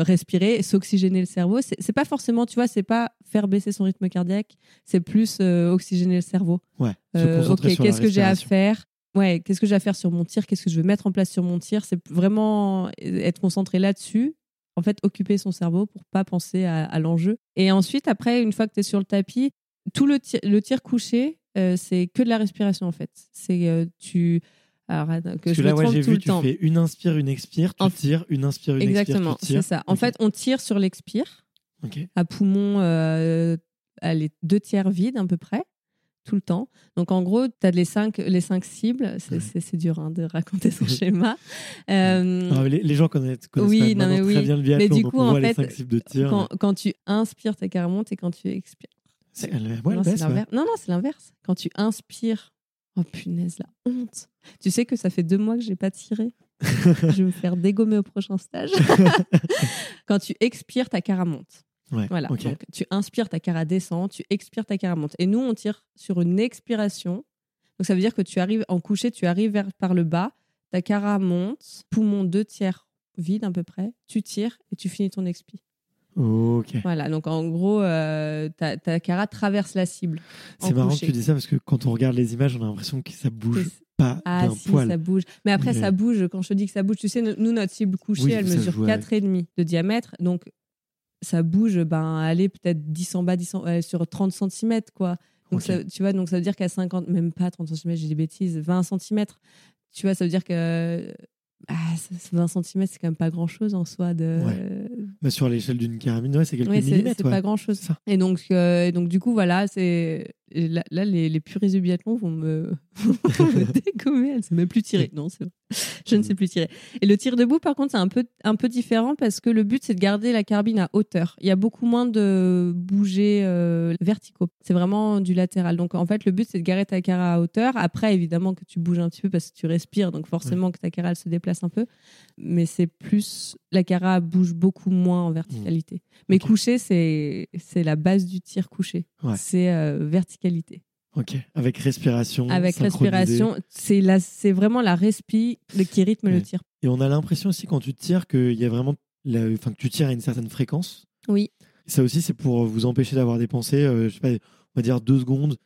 C: respirer s'oxygéner le cerveau c'est pas forcément tu vois c'est pas faire baisser son rythme cardiaque c'est plus oxygéner le cerveau
D: ouais
C: ok qu'est-ce que j'ai à faire? Ouais, qu'est-ce que j'ai à faire sur mon tir, qu'est-ce que je veux mettre en place sur mon tir, c'est vraiment être concentré là-dessus. En fait, occuper son cerveau pour pas penser à, l'enjeu. Et ensuite, après, une fois que tu es sur le tapis, tout le tir, le tir couché, euh, c'est que de la respiration en fait. C'est euh, tu
D: alors, que je là, ouais, j'ai vu, tu fais une inspire, une expire, tu tires, une inspire, une
C: Exactement,
D: expire. Exactement,
C: c'est ça. En fait, on tire sur l'expire, à poumon, euh, les deux tiers vides à peu près tout le temps. Donc en gros, tu as les cinq, les cinq cibles. C'est dur hein, de raconter son schéma.
D: Euh, les, gens connaissent, connaissent oui, non, mais oui. très bien le biathlon. Mais du coup, en fait, les cinq cibles de tir.
C: Quand, quand tu inspires, ta carrière monte et quand tu expires.
D: C'est l'inverse.
C: Non, non, c'est l'inverse. Quand tu inspires, oh punaise, la honte. Tu sais que ça fait deux mois que j'ai pas tiré. je vais me faire dégommer au prochain stage. quand tu expires, ta cara monte. Voilà. Donc, tu inspires, ta cara descend. Tu expires, ta cara monte. Et nous, on tire sur une expiration. Donc, ça veut dire que tu arrives en coucher, tu arrives vers, par le bas. Ta cara monte, poumon deux tiers vide à peu près. Tu tires et tu finis ton expi.
D: Ok.
C: Voilà, donc en gros, euh, ta, ta, cara traverse la cible.
D: C'est marrant que tu dis ça parce que quand on regarde les images, on a l'impression que ça bouge pas ah, si,
C: ça bouge. Mais après, ça bouge. Quand je te dis que ça bouge, tu sais, nous, notre cible couchée, elle mesure 4,5 de diamètre. Donc, ça bouge, ben, allez, peut-être 10 en bas, 10 euh, sur 30 cm, quoi. Donc, ça, tu vois, donc ça veut dire qu'à 50, même pas 30 cm, j'ai des bêtises, 20 cm, tu vois, ça veut dire que ah, 20 cm, c'est quand même pas grand chose en soi. De...
D: Mais sur l'échelle d'une carabine, c'est quelques millimètres.
C: C'est pas grand chose. Et donc, euh, donc, du coup, voilà, c'est là, les, les du biathlon vont me, me dégommer. Elle ne sait même plus tirer. Non, je ne sais plus tirer. Et le tir debout, par contre, c'est un peu, un peu différent parce que le but, c'est de garder la carabine à hauteur. Il y a beaucoup moins de bouger euh, verticaux. C'est vraiment du latéral. Donc, en fait, le but, c'est de garder ta carabine à hauteur. Après, évidemment, que tu bouges un petit peu parce que tu respires. Donc, forcément, que ta carabine se déplace un peu. Mais c'est plus. La carabine bouge beaucoup moins en verticalité. Mais coucher, c'est la base du tir couché. C'est euh, verticalité.
D: Ok, avec respiration.
C: Avec respiration, c'est la, c'est vraiment la respi qui rythme le tir.
D: Et on a l'impression aussi quand tu tires qu'il y a vraiment, enfin que tu tires à une certaine fréquence.
C: Oui.
D: Ça aussi, c'est pour vous empêcher d'avoir des pensées. Euh, je sais pas, on va dire deux secondes,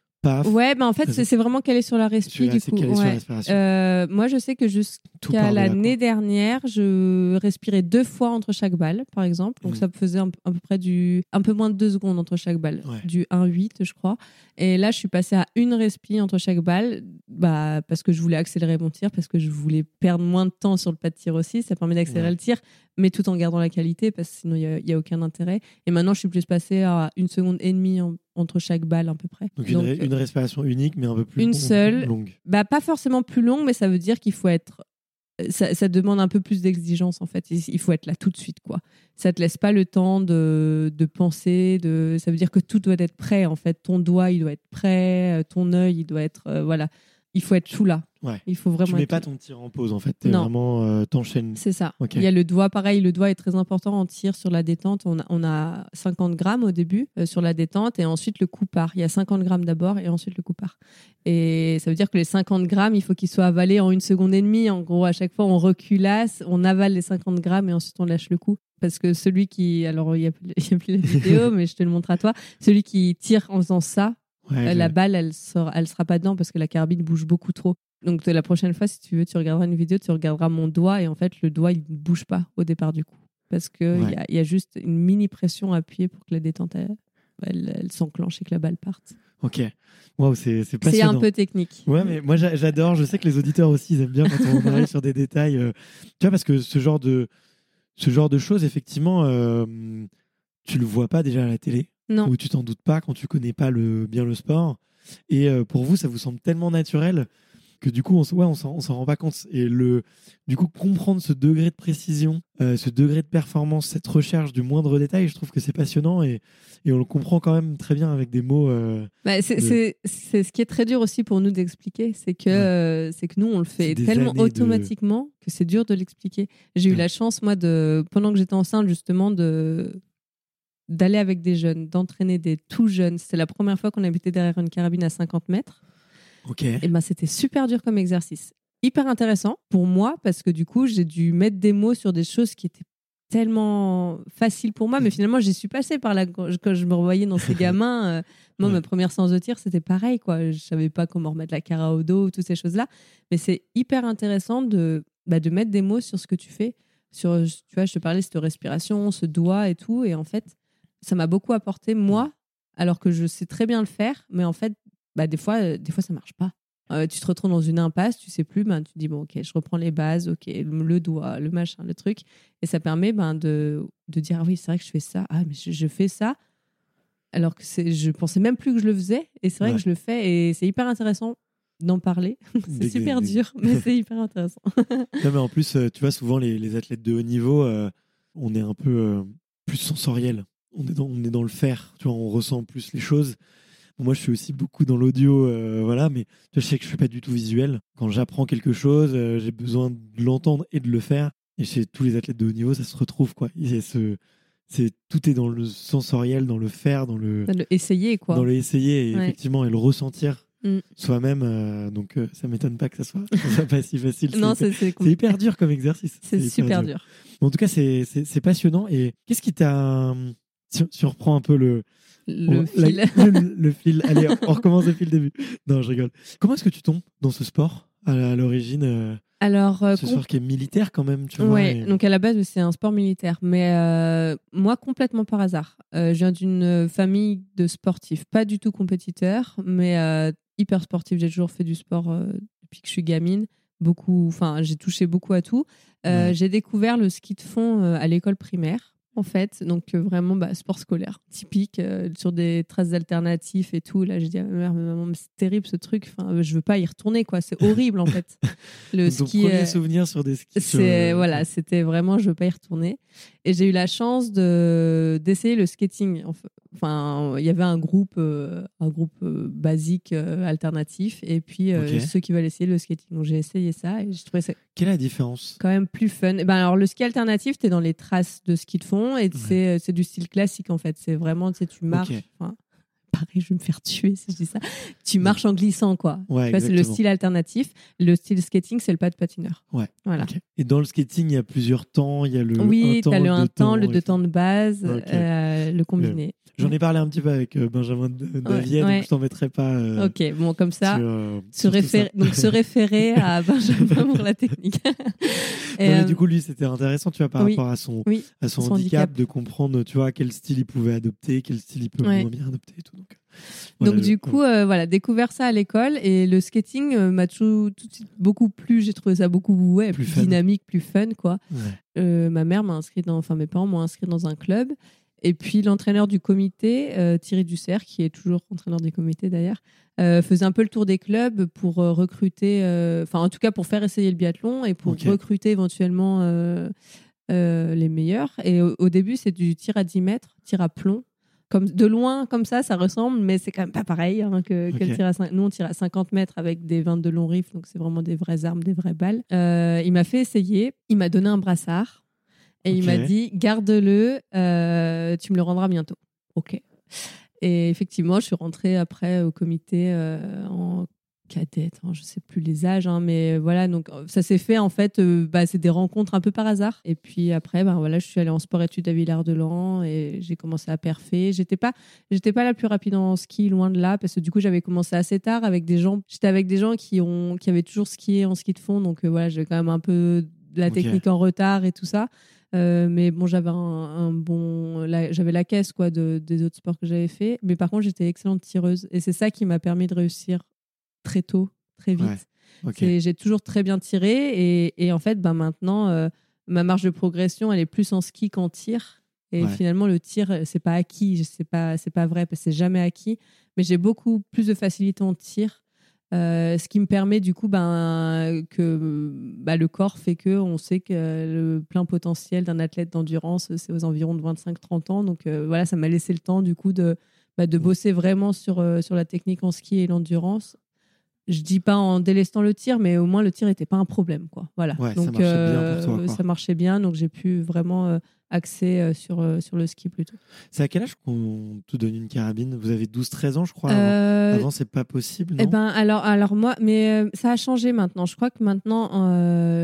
C: Ouais, mais en fait, c'est vraiment calé sur la respiration. Du coup. Euh, moi, je sais que jusqu'à l'année dernière, je respirais deux fois entre chaque balle, par exemple. Donc, mmh. ça faisait à peu près du, un peu moins de deux secondes entre chaque balle, du 1,8, je crois. Et là, je suis passée à une respi entre chaque balle, bah, parce que je voulais accélérer mon tir, parce que je voulais perdre moins de temps sur le pas de tir aussi. Ça permet d'accélérer le tir, mais tout en gardant la qualité, parce que sinon, il n'y a, a, aucun intérêt. Et maintenant, je suis plus passée à une seconde et demie en, entre chaque balle à peu près.
D: Donc, une, respiration unique, mais un peu plus
C: une seule,
D: longue.
C: Bah, pas forcément plus longue, mais ça veut dire qu'il faut être. Ça, ça, demande un peu plus d'exigence en fait. Il faut être là tout de suite quoi. Ça te laisse pas le temps de, de penser. De... Ça veut dire que tout doit être prêt en fait. Ton doigt il doit être prêt, euh, ton œil il doit être euh, voilà il faut être tout là.
D: Ouais.
C: Il faut vraiment.
D: Tu mets pas ton tir en pause en fait. Es
C: non.
D: vraiment euh, t'enchaînes.
C: C'est ça. Il y a le doigt, pareil. Le doigt est très important en tir sur la détente. On a, on a 50 grammes au début euh, sur la détente et ensuite le coup part. Il y a 50 grammes d'abord et ensuite le coup part. Et ça veut dire que les 50 grammes, il faut qu'ils soient avalés en une seconde et demie. En gros, à chaque fois, on reculasse, on avale les 50 grammes et ensuite on lâche le coup. Parce que celui qui, alors il n'y a, a, plus la vidéo, mais je te le montre à toi. Celui qui tire en faisant ça, euh, la balle, elle sort, elle sera pas dedans parce que la carabine bouge beaucoup trop. Donc la prochaine fois, si tu veux, tu regarderas une vidéo, tu regarderas mon doigt et en fait, le doigt, il ne bouge pas au départ du coup. Parce qu'il y, y, a juste une mini pression appuyée pour que la détente, elle, elle, s'enclenche et que la balle parte.
D: Ok. C'est passionnant. C'est
C: un peu technique.
D: Ouais, mais moi j'adore. Je sais que les auditeurs aussi, ils aiment bien quand on arrive sur des détails. Euh, tu vois, parce que ce genre de, ce genre de choses, effectivement, euh, tu le vois pas déjà à la télé.
C: Non.
D: Ou tu t'en doutes pas quand tu connais pas le, bien le sport. Et euh, pour vous, ça vous semble tellement naturel que du coup, on, ouais, on s'en rend pas compte. Et le, du coup, comprendre ce degré de précision, euh, ce degré de performance, cette recherche du moindre détail, je trouve que c'est passionnant et, et, on le comprend quand même très bien avec des mots. Euh,
C: bah, c'est ce qui est très dur aussi pour nous d'expliquer, c'est que, c'est que nous, on le fait tellement automatiquement que c'est dur de l'expliquer. J'ai eu la chance, moi, de, pendant que j'étais enceinte, justement, de d'aller avec des jeunes, d'entraîner des tout jeunes. C'était la première fois qu'on habitait derrière une carabine à 50 mètres. Et ben c'était super dur comme exercice. Hyper intéressant pour moi parce que du coup, j'ai dû mettre des mots sur des choses qui étaient tellement faciles pour moi, mais finalement, j'y suis passée par là quand je me revoyais dans ces gamins. Euh, moi, ma première séance de tir, c'était pareil, quoi. Je savais pas comment remettre la cara au dos, toutes ces choses-là. Mais c'est hyper intéressant de, bah, de mettre des mots sur ce que tu fais. Sur, tu vois, je te parlais de cette respiration, ce doigt et tout. Et en fait, ça m'a beaucoup apporté, moi, alors que je sais très bien le faire, mais en fait, bah, des fois, euh, des fois, ça marche pas. Euh, tu te retrouves dans une impasse, tu sais plus, ben, tu te dis, bon, ok, je reprends les bases, ok, le doigt, le machin, le truc. Et ça permet ben, de, de dire, ah oui, c'est vrai que je fais ça, ah, mais je, fais ça. alors que je pensais même plus que je le faisais. Et c'est vrai que je le fais et c'est hyper intéressant d'en parler. c'est super dur, mais c'est hyper intéressant.
D: non, mais en plus, tu vois, souvent les, athlètes de haut niveau, on est un peu plus sensoriel. On est, dans, on est dans le faire, tu vois, on ressent plus les choses. moi, je suis aussi beaucoup dans l'audio, voilà, mais je sais que je suis pas du tout visuel. Quand j'apprends quelque chose, j'ai besoin de l'entendre et de le faire. Et chez tous les athlètes de haut niveau, ça se retrouve, quoi. ce, c'est tout est dans le sensoriel, dans le faire, dans le,
C: dans le essayer, quoi.
D: Dans le essayer, et effectivement, et le ressentir mm. soi-même. Euh, donc, euh, ça m'étonne pas que ça soit, soit pas si facile.
C: non, c'est hyper,
D: hyper dur comme exercice.
C: C'est super dur.
D: En tout cas, c'est passionnant. Et qu'est-ce qui t'a, si, on reprend un peu le
C: le, fil.
D: le, fil. Allez, on recommence depuis le début. Non, je rigole. Comment est-ce que tu tombes dans ce sport à l'origine euh,
C: alors,
D: euh, ce sport qui est militaire quand même, tu vois.
C: Ouais, donc à la base, c'est un sport militaire. Mais euh, moi, complètement par hasard. Je viens d'une famille de sportifs, pas du tout compétiteurs, mais hyper sportifs. J'ai toujours fait du sport depuis que je suis gamine. Beaucoup, enfin, j'ai touché beaucoup à tout. J'ai découvert le ski de fond à l'école primaire en fait. Donc, euh, vraiment, bah, sport scolaire, typique, euh, sur des traces alternatives et tout. Là, j'ai dit à ma mère, maman, c'est terrible ce truc. Enfin, euh, je veux pas y retourner, quoi. C'est horrible, en fait.
D: Le ski. premier souvenir sur des skis.
C: C'est, voilà, c'était vraiment, je veux pas y retourner. Et j'ai eu la chance de, d'essayer le skating. Enfin, il y avait un groupe, un groupe basique alternatif, et puis ceux qui veulent essayer le skating. Donc, j'ai essayé ça et j'ai trouvé ça.
D: Quelle est la différence?
C: Quand même plus fun. ben, alors, le ski alternatif, tu es dans les traces de ski de fond et euh, c'est du style classique en fait. C'est vraiment, tu marches. Pareil, je vais me faire tuer si je dis ça. Tu marches en glissant, quoi. c'est le style alternatif. Le style skating, c'est le pas de patineur.
D: Ouais. Voilà. Et dans le skating, il y a plusieurs temps. Il y a le
C: oui, tu as le 1 temps, le 2 temps de base, euh, le combiné.
D: J'en ai parlé un petit peu avec euh, Benjamin Davier, donc je t'en mettrai pas.
C: ok, bon, comme ça, se, référer, donc se référer à Benjamin pour la technique.
D: Et, du coup, lui, c'était intéressant, tu vois, par rapport à son, à son, handicap, de comprendre, tu vois, quel style il pouvait adopter, quel style il peut moins bien adopter et tout. Donc,
C: du coup, euh, voilà, découvert ça à l'école et le skating euh, m'a tout, tout, de suite beaucoup plu. J'ai trouvé ça beaucoup ouais, plus, dynamique, plus fun, quoi. Euh, ma mère m'a inscrit dans, enfin mes parents m'ont inscrit dans un club. Et puis l'entraîneur du comité, Thierry Dussert, qui est toujours entraîneur des comités d'ailleurs, faisait un peu le tour des clubs pour recruter, enfin en tout cas pour faire essayer le biathlon et pour recruter éventuellement les meilleurs. Et au, au début, c'est du tir à 10 mètres, tir à plomb comme de loin comme ça, ça ressemble, mais c'est quand même pas pareil hein, que, tir à 5. Nous, on tire à 50 mètres avec des 22 longs rifles, donc c'est vraiment des vraies armes, des vraies balles. Euh, il m'a fait essayer, il m'a donné un brassard et il m'a dit garde-le, euh, tu me le rendras bientôt. Ok. Et effectivement, je suis rentrée après au comité euh, en cadette, hein, je sais plus les âges, hein, mais voilà, donc ça s'est fait en fait, euh, bah, c'est des rencontres un peu par hasard. Et puis après, bah, voilà, je suis allée en sport-études à Villard-de-Lans et j'ai commencé à perfer. J'étais pas, j'étais pas la plus rapide en ski, loin de là, parce que du coup, j'avais commencé assez tard avec des gens, j'étais avec des gens qui, ont, qui avaient toujours skié en ski de fond, donc euh, voilà, j'avais quand même un peu de la technique en retard et tout ça. Euh, mais bon, j'avais un, bon, j'avais la caisse quoi de, des autres sports que j'avais fait. Mais par contre, j'étais excellente tireuse et c'est ça qui m'a permis de réussir très tôt, très vite. J'ai toujours très bien tiré et, en fait, ben maintenant, euh, ma marge de progression, elle est plus en ski qu'en tir. Et finalement, le tir, c'est pas acquis, c'est pas, c'est pas vrai, parce que c'est jamais acquis. Mais j'ai beaucoup plus de facilité en tir, euh, ce qui me permet du coup, ben, que bah, le corps fait que on sait que le plein potentiel d'un athlète d'endurance, c'est aux environs de 25-30 ans. Donc euh, voilà, ça m'a laissé le temps du coup de, bah, de bosser vraiment sur, sur la technique en ski et l'endurance je dis pas en délestant le tir, mais au moins le tir n'était pas un problème, quoi. Voilà.
D: donc ça marchait bien pour toi,
C: euh, ça marchait bien, donc j'ai pu vraiment euh, axer euh, sur sur le ski plutôt.
D: C'est à quel âge qu'on te donne une carabine? Vous avez 12-13 ans, je crois. Avant, avant c'est pas possible.
C: Eh ben alors alors moi, mais ça a changé maintenant. Je crois que maintenant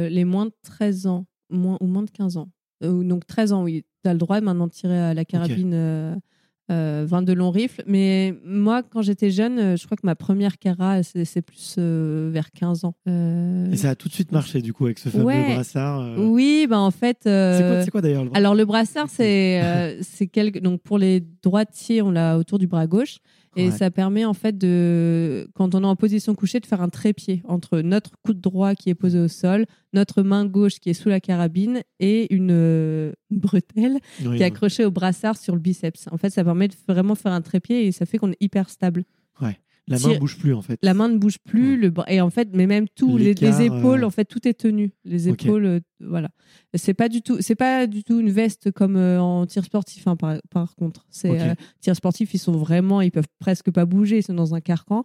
C: les moins de 13 ans, moins ou moins de 15 ans, donc 13 ans, oui, tu as le droit maintenant de tirer à la carabine. 22 euh, longs rifles. Mais moi, quand j'étais jeune, euh, je crois que ma première Cara, c'est plus euh, vers 15 ans.
D: Et ça a tout de suite marché, du coup, avec ce fameux brassard
C: Oui, bah en fait.
D: c'est quoi, d'ailleurs le
C: Alors, le brassard, c'est c'est quelque... Donc, pour les droitiers, on l'a autour du bras gauche. Et ça permet en fait de, quand on est en position couchée, de faire un trépied entre notre coude droit qui est posé au sol, notre main gauche qui est sous la carabine et une, bretelle qui est accrochée au brassard sur le biceps. En fait, ça permet de vraiment faire un trépied et ça fait qu'on est hyper stable.
D: Ouais. La main ne bouge plus en fait.
C: La main ne bouge plus, le et en fait, mais même tout, les, épaules, euh, en fait, tout est tenu. Les épaules, euh, voilà. C'est pas du tout, c'est pas du tout une veste comme euh, en tir sportif. Hein, par, par, contre, c'est tir sportif, ils sont vraiment, ils peuvent presque pas bouger, ils sont dans un carcan.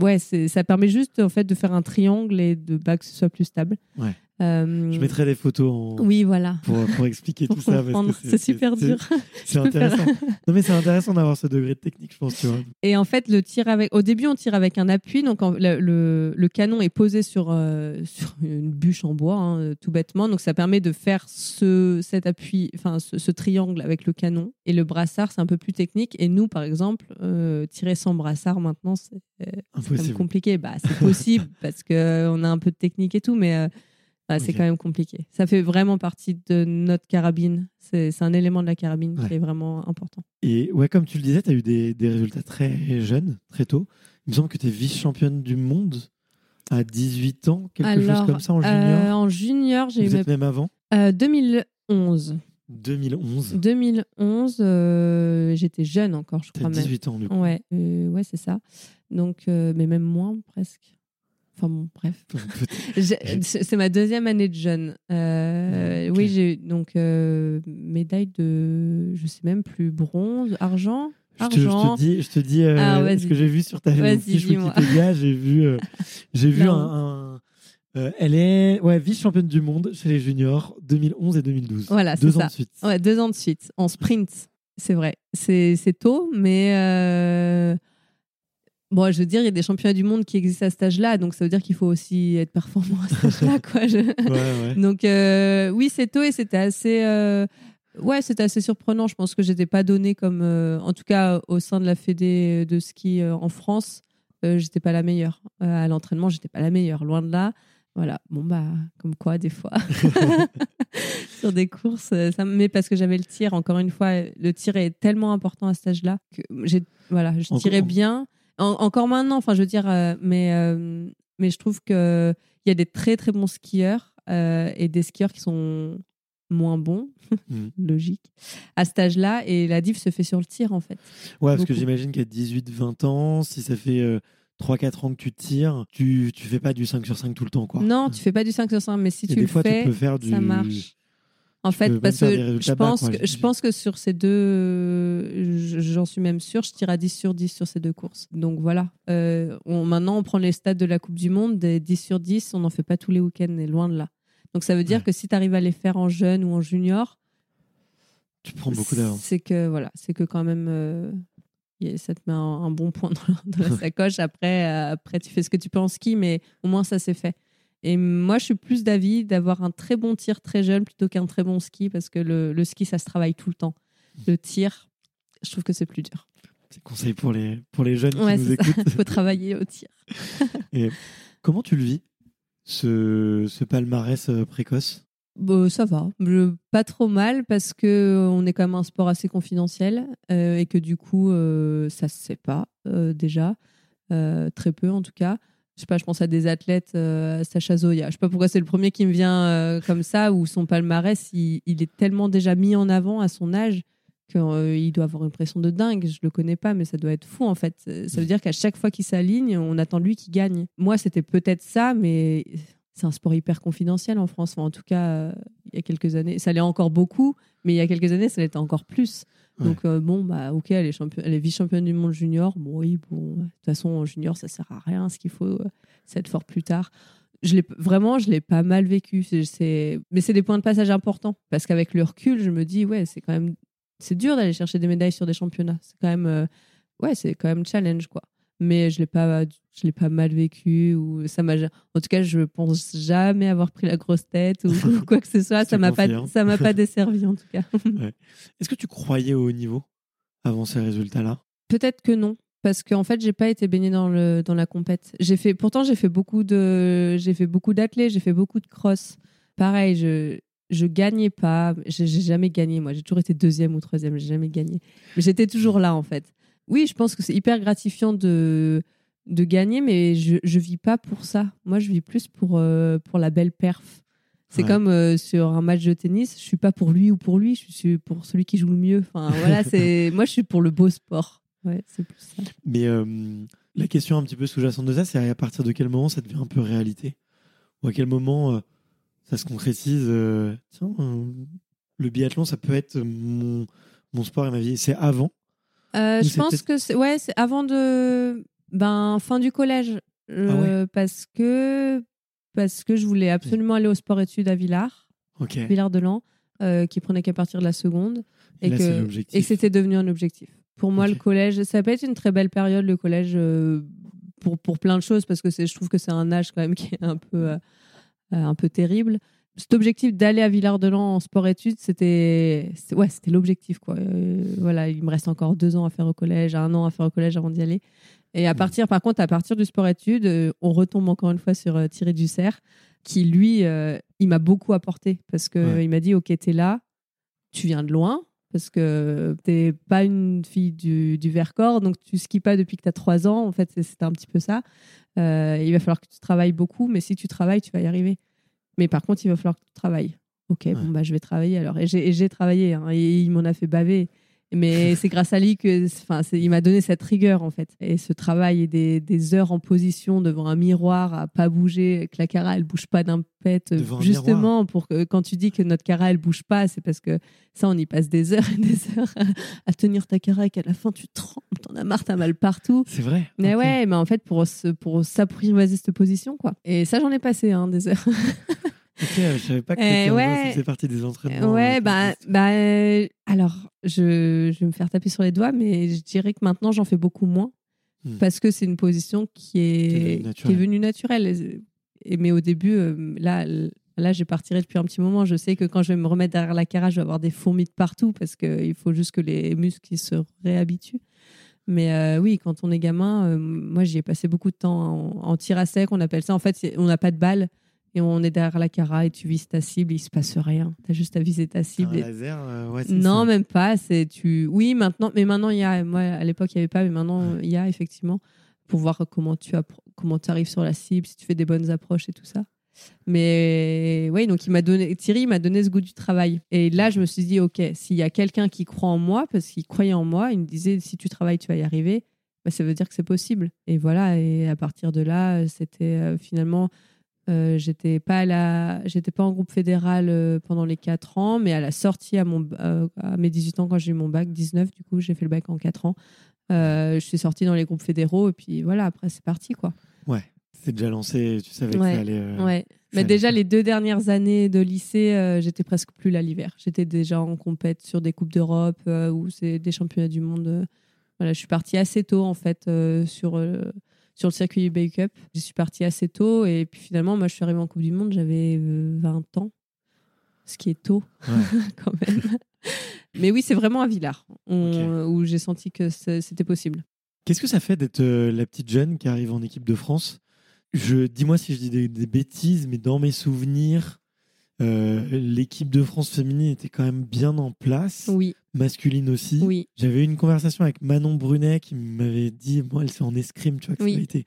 C: Ouais, ça permet juste en fait de faire un triangle et de bah, que ce soit plus stable.
D: Ouais. Euh, je mettrai des photos en...
C: oui, voilà.
D: pour, expliquer tout ça.
C: C'est super dur.
D: C'est intéressant. non, mais c'est intéressant d'avoir ce degré de technique, je pense. Tu vois.
C: Et en fait, le tir avec... au début, on tire avec un appui. Donc, le, le, canon est posé sur, euh, sur une bûche en bois, hein, tout bêtement. Donc, ça permet de faire ce, cet appui, enfin, ce, triangle avec le canon. Et le brassard, c'est un peu plus technique. Et nous, par exemple, euh, tirer sans brassard maintenant, c'est compliqué. Bah, c'est possible parce qu'on a un peu de technique et tout, mais c'est quand même compliqué. Ça fait vraiment partie de notre carabine. C'est un élément de la carabine qui est vraiment important.
D: Et ouais, comme tu le disais, tu as eu des, des, résultats très jeunes, très tôt. Il me semble que tu es vice-championne du monde à 18 ans, quelque chose comme ça en junior.
C: Euh, en junior, j'ai eu.
D: même avant
C: 2011.
D: 2011.
C: 2011, j'étais jeune encore, je crois.
D: 18 ans, du coup.
C: Ouais, euh, ouais c'est ça. Donc, euh, mais même moins, presque. Enfin bon, bref. c'est ma deuxième année de jeune. Euh, oui, j'ai donc euh, médaille de, je sais même plus, bronze, argent.
D: Je te, je te, dis, je te dis euh, ah, ce que j'ai vu sur ta fiche Wikipédia. J'ai vu, j'ai vu un. elle est ouais, vice-championne du monde chez les juniors 2011 et 2012.
C: Voilà,
D: deux
C: ans
D: ça. de suite.
C: Ouais, deux ans de suite en sprint. C'est vrai. C'est tôt, mais Bon, je veux dire, il y a des championnats du monde qui existent à cet âge-là, donc ça veut dire qu'il faut aussi être performant à cet âge-là, quoi. Donc euh, oui, c'est tôt et c'était assez, euh, ouais, c'était assez surprenant. Je pense que j'étais pas donnée comme, euh, en tout cas au sein de la fédé de ski en France, j'étais pas la meilleure à l'entraînement, j'étais pas la meilleure, loin de là. Voilà, bon bah comme quoi des fois sur des courses, ça mais parce que j'avais le tir. Encore une fois, le tir est tellement important à cet âge-là que j'ai, voilà, je tirais bien encore maintenant, enfin, je veux dire, euh, mais, euh, mais je trouve qu'il y a des très très bons skieurs euh, et des skieurs qui sont moins bons, mmh. logique, à cet âge-là. Et la diff se fait sur le tir, en fait.
D: Ouais, parce que j'imagine qu'à 18-20 ans, si ça fait 3-4 ans que tu tires, tu, tu fais pas du 5 sur 5 tout le temps, quoi.
C: Non, tu fais pas du 5 sur 5, mais si tu
D: des
C: le
D: fois,
C: fais,
D: tu peux faire du...
C: ça marche. En fait, parce que je pense, que, je pense que sur ces deux, j'en suis même sûre, je tire à 10 sur 10 sur ces deux courses. Donc voilà. Euh, on, maintenant, on prend les stats de la Coupe du Monde, des 10 sur 10, on n'en fait pas tous les week-ends, et loin de là. Donc ça veut dire que si tu arrives à les faire en jeune ou en junior,
D: tu prends beaucoup d'avance.
C: C'est que, voilà, c'est que quand même. Euh, ça te met un, bon point dans, la sacoche. Après, euh, après, tu fais ce que tu peux en ski, mais au moins ça c'est fait. Et moi, je suis plus d'avis d'avoir un très bon tir très jeune plutôt qu'un très bon ski parce que le, ski, ça se travaille tout le temps. Le tir, je trouve que c'est plus dur.
D: C'est conseil pour les, pour les jeunes qui nous écoutent.
C: Il faut travailler au tir.
D: Et comment tu le vis, ce, ce palmarès euh, précoce?
C: Bon, bah, ça va, pas trop mal parce que euh, on est quand même un sport assez confidentiel euh, et que du coup ça se sait pas déjà très peu en tout cas je sais pas, je pense à des athlètes, euh, Sacha Zoya. Je sais pas pourquoi c'est le premier qui me vient euh, comme ça, où son palmarès, il, est tellement déjà mis en avant à son âge qu'il euh, doit avoir une pression de dingue. Je le connais pas, mais ça doit être fou en fait. Ça veut dire qu'à chaque fois qu'il s'aligne, on attend lui qui gagne. Moi, c'était peut-être ça, mais c'est un sport hyper confidentiel en France. en tout cas, il y a quelques années, ça l'est encore beaucoup, mais il y a quelques années, ça l'était encore plus. Donc, euh, bon, bah, ok, elle est, vice-championne du monde junior. Bon, oui, bon, de toute façon, en junior, ça sert à rien. Ce qu'il faut, euh, c'est être fort plus tard. Je vraiment, je l'ai pas mal vécu. C'est, mais c'est des points de passage importants. Parce qu'avec le recul, je me dis, ouais, c'est quand même. C'est dur d'aller chercher des médailles sur des championnats. C'est quand même. Euh, ouais, c'est quand même challenge, quoi mais je l'ai pas je l'ai pas mal vécu ou ça m'a en tout cas je pense jamais avoir pris la grosse tête ou, quoi que ce soit. Ça m'a pas ça m'a pas desservi en tout cas.
D: Est-ce que tu croyais au haut niveau avant ces résultats là
C: peut-être que non parce qu'en fait j'ai pas été baignée dans le dans la compète. J'ai fait pourtant j'ai fait beaucoup de j'ai fait beaucoup d'athlètes j'ai fait beaucoup de cross. Pareil je je gagnais pas. J'ai jamais gagné moi. J'ai toujours été deuxième ou troisième j'ai jamais gagné. Mais j'étais toujours là en fait oui, je pense que c'est hyper gratifiant de, de gagner, mais je, je vis pas pour ça. Moi, je vis plus pour, euh, pour la belle perf. C'est comme euh, sur un match de tennis, je suis pas pour lui ou pour lui, je suis pour celui qui joue le mieux. Enfin, voilà, c'est moi, je suis pour le beau sport. Ouais, c'est plus ça.
D: Mais la question un petit peu sous-jacente de ça, c'est à partir de quel moment ça devient un peu réalité? Ou à quel moment ça se concrétise Tiens, le biathlon, ça peut être mon, mon sport et ma vie. C'est avant
C: Je pense que c'est ouais, avant de ben, fin du collège. Ah euh, parce, que, parce que je voulais absolument aller au sport-études à Villars, Villars-de-Lans, euh, qui prenait qu'à partir de la seconde. Et, que, et c'était devenu un objectif. Pour moi, le collège, ça peut être une très belle période, le collège, euh, pour, pour plein de choses, parce que je trouve que c'est un âge quand même qui est un peu, un peu terrible cet objectif d'aller à Villard-de-Lans en sport-études, c'était ouais, c'était l'objectif quoi. voilà, il me reste encore deux ans à faire au collège, un an à faire au collège avant d'y aller. Et à partir, par contre, à partir du sport-études, euh, on retombe encore une fois sur euh, Thierry Dussert, qui lui, euh, il m'a beaucoup apporté parce qu'il il m'a dit Ok, t'es là, tu viens de loin, parce que t'es pas une fille du, du Vercors, donc tu skis pas depuis que tu as trois ans. En fait, c'était un petit peu ça. il va falloir que tu travailles beaucoup, mais si tu travailles, tu vas y arriver. Mais par contre, il va falloir que tu travailles. Ok, bon, bah, je vais travailler alors. Et j'ai travaillé, hein, et il m'en a fait baver. Mais c'est grâce à lui que, enfin, il m'a donné cette rigueur en fait. Et ce travail et des, des, heures en position devant un miroir à pas bouger, que la cara elle bouge pas d'un pet, justement pour que quand tu dis que notre cara elle bouge pas, c'est parce que ça on y passe des heures et des heures à, tenir ta cara et qu'à la fin tu trembles, t'en as marre, t'as mal partout.
D: C'est vrai.
C: Mais ouais, mais en fait pour pour s'apprivoiser cette position quoi. Et ça j'en ai passé hein, des heures.
D: Ok, je savais pas que c'était ouais, partie des entraînements.
C: Ouais, euh, bah, bah, alors, je, je, vais me faire taper sur les doigts, mais je dirais que maintenant, j'en fais beaucoup moins. Hmm. Parce que c'est une position qui est, qui est venue naturelle. Et, mais au début, euh, là, là j'ai partiré depuis un petit moment. Je sais que quand je vais me remettre derrière la carrière, je vais avoir des fourmis de partout parce qu'il faut juste que les muscles se réhabituent. Mais euh, oui, quand on est gamin, moi, j'y ai passé beaucoup de temps en, en, tir à sec, on appelle ça. En fait, on n'a pas de balle et on est derrière la cara et tu vises ta cible, il se passe rien. Tu as juste à viser ta cible.
D: Un laser, euh, ouais,
C: non, même pas. C'est tu. Oui, maintenant, mais maintenant il y a. Moi, à l'époque, il n'y avait pas, mais maintenant il y a effectivement pour voir comment tu comment tu arrives sur la cible, si tu fais des bonnes approches et tout ça. Mais oui, donc il m'a donné Thierry m'a donné ce goût du travail. Et là, je me suis dit, ok, s'il y a quelqu'un qui croit en moi, parce qu'il croyait en moi, il me disait, si tu travailles, tu vas y arriver. Bah, ça veut dire que c'est possible. Et voilà. Et à partir de là, c'était euh, finalement euh, j'étais pas la... j'étais pas en groupe fédéral euh, pendant les 4 ans, mais à la sortie à, mon, euh, à mes 18 ans, quand j'ai eu mon bac, 19, du coup, j'ai fait le bac en 4 ans. je suis sortie dans les groupes fédéraux et puis voilà, après, c'est parti, quoi.
D: Ouais, c'est déjà lancé, tu savais que ça allait.
C: ouais. Mais déjà, les deux dernières années de lycée, j'étais presque plus là l'hiver. J'étais déjà en compète sur des Coupes d'Europe ou c'est des championnats du monde. Voilà, je suis partie assez tôt, en fait, sur sur le circuit du Cup. Je suis partie assez tôt et puis finalement, moi, je suis arrivée en Coupe du Monde, j'avais 20 euh, ans, ce qui est tôt quand même. Mais oui, c'est vraiment à Villars où j'ai senti que c'était possible.
D: Qu'est-ce que ça fait d'être euh, la petite jeune qui arrive en équipe de France? Je, Dis-moi si je dis des, des, bêtises, mais dans mes souvenirs, euh, l'équipe de France féminine était quand même bien en place.
C: Oui.
D: Masculine aussi.
C: Oui.
D: J'avais eu une conversation avec Manon Brunet qui m'avait dit, moi, elle c'est en escrime, tu vois, que ça a été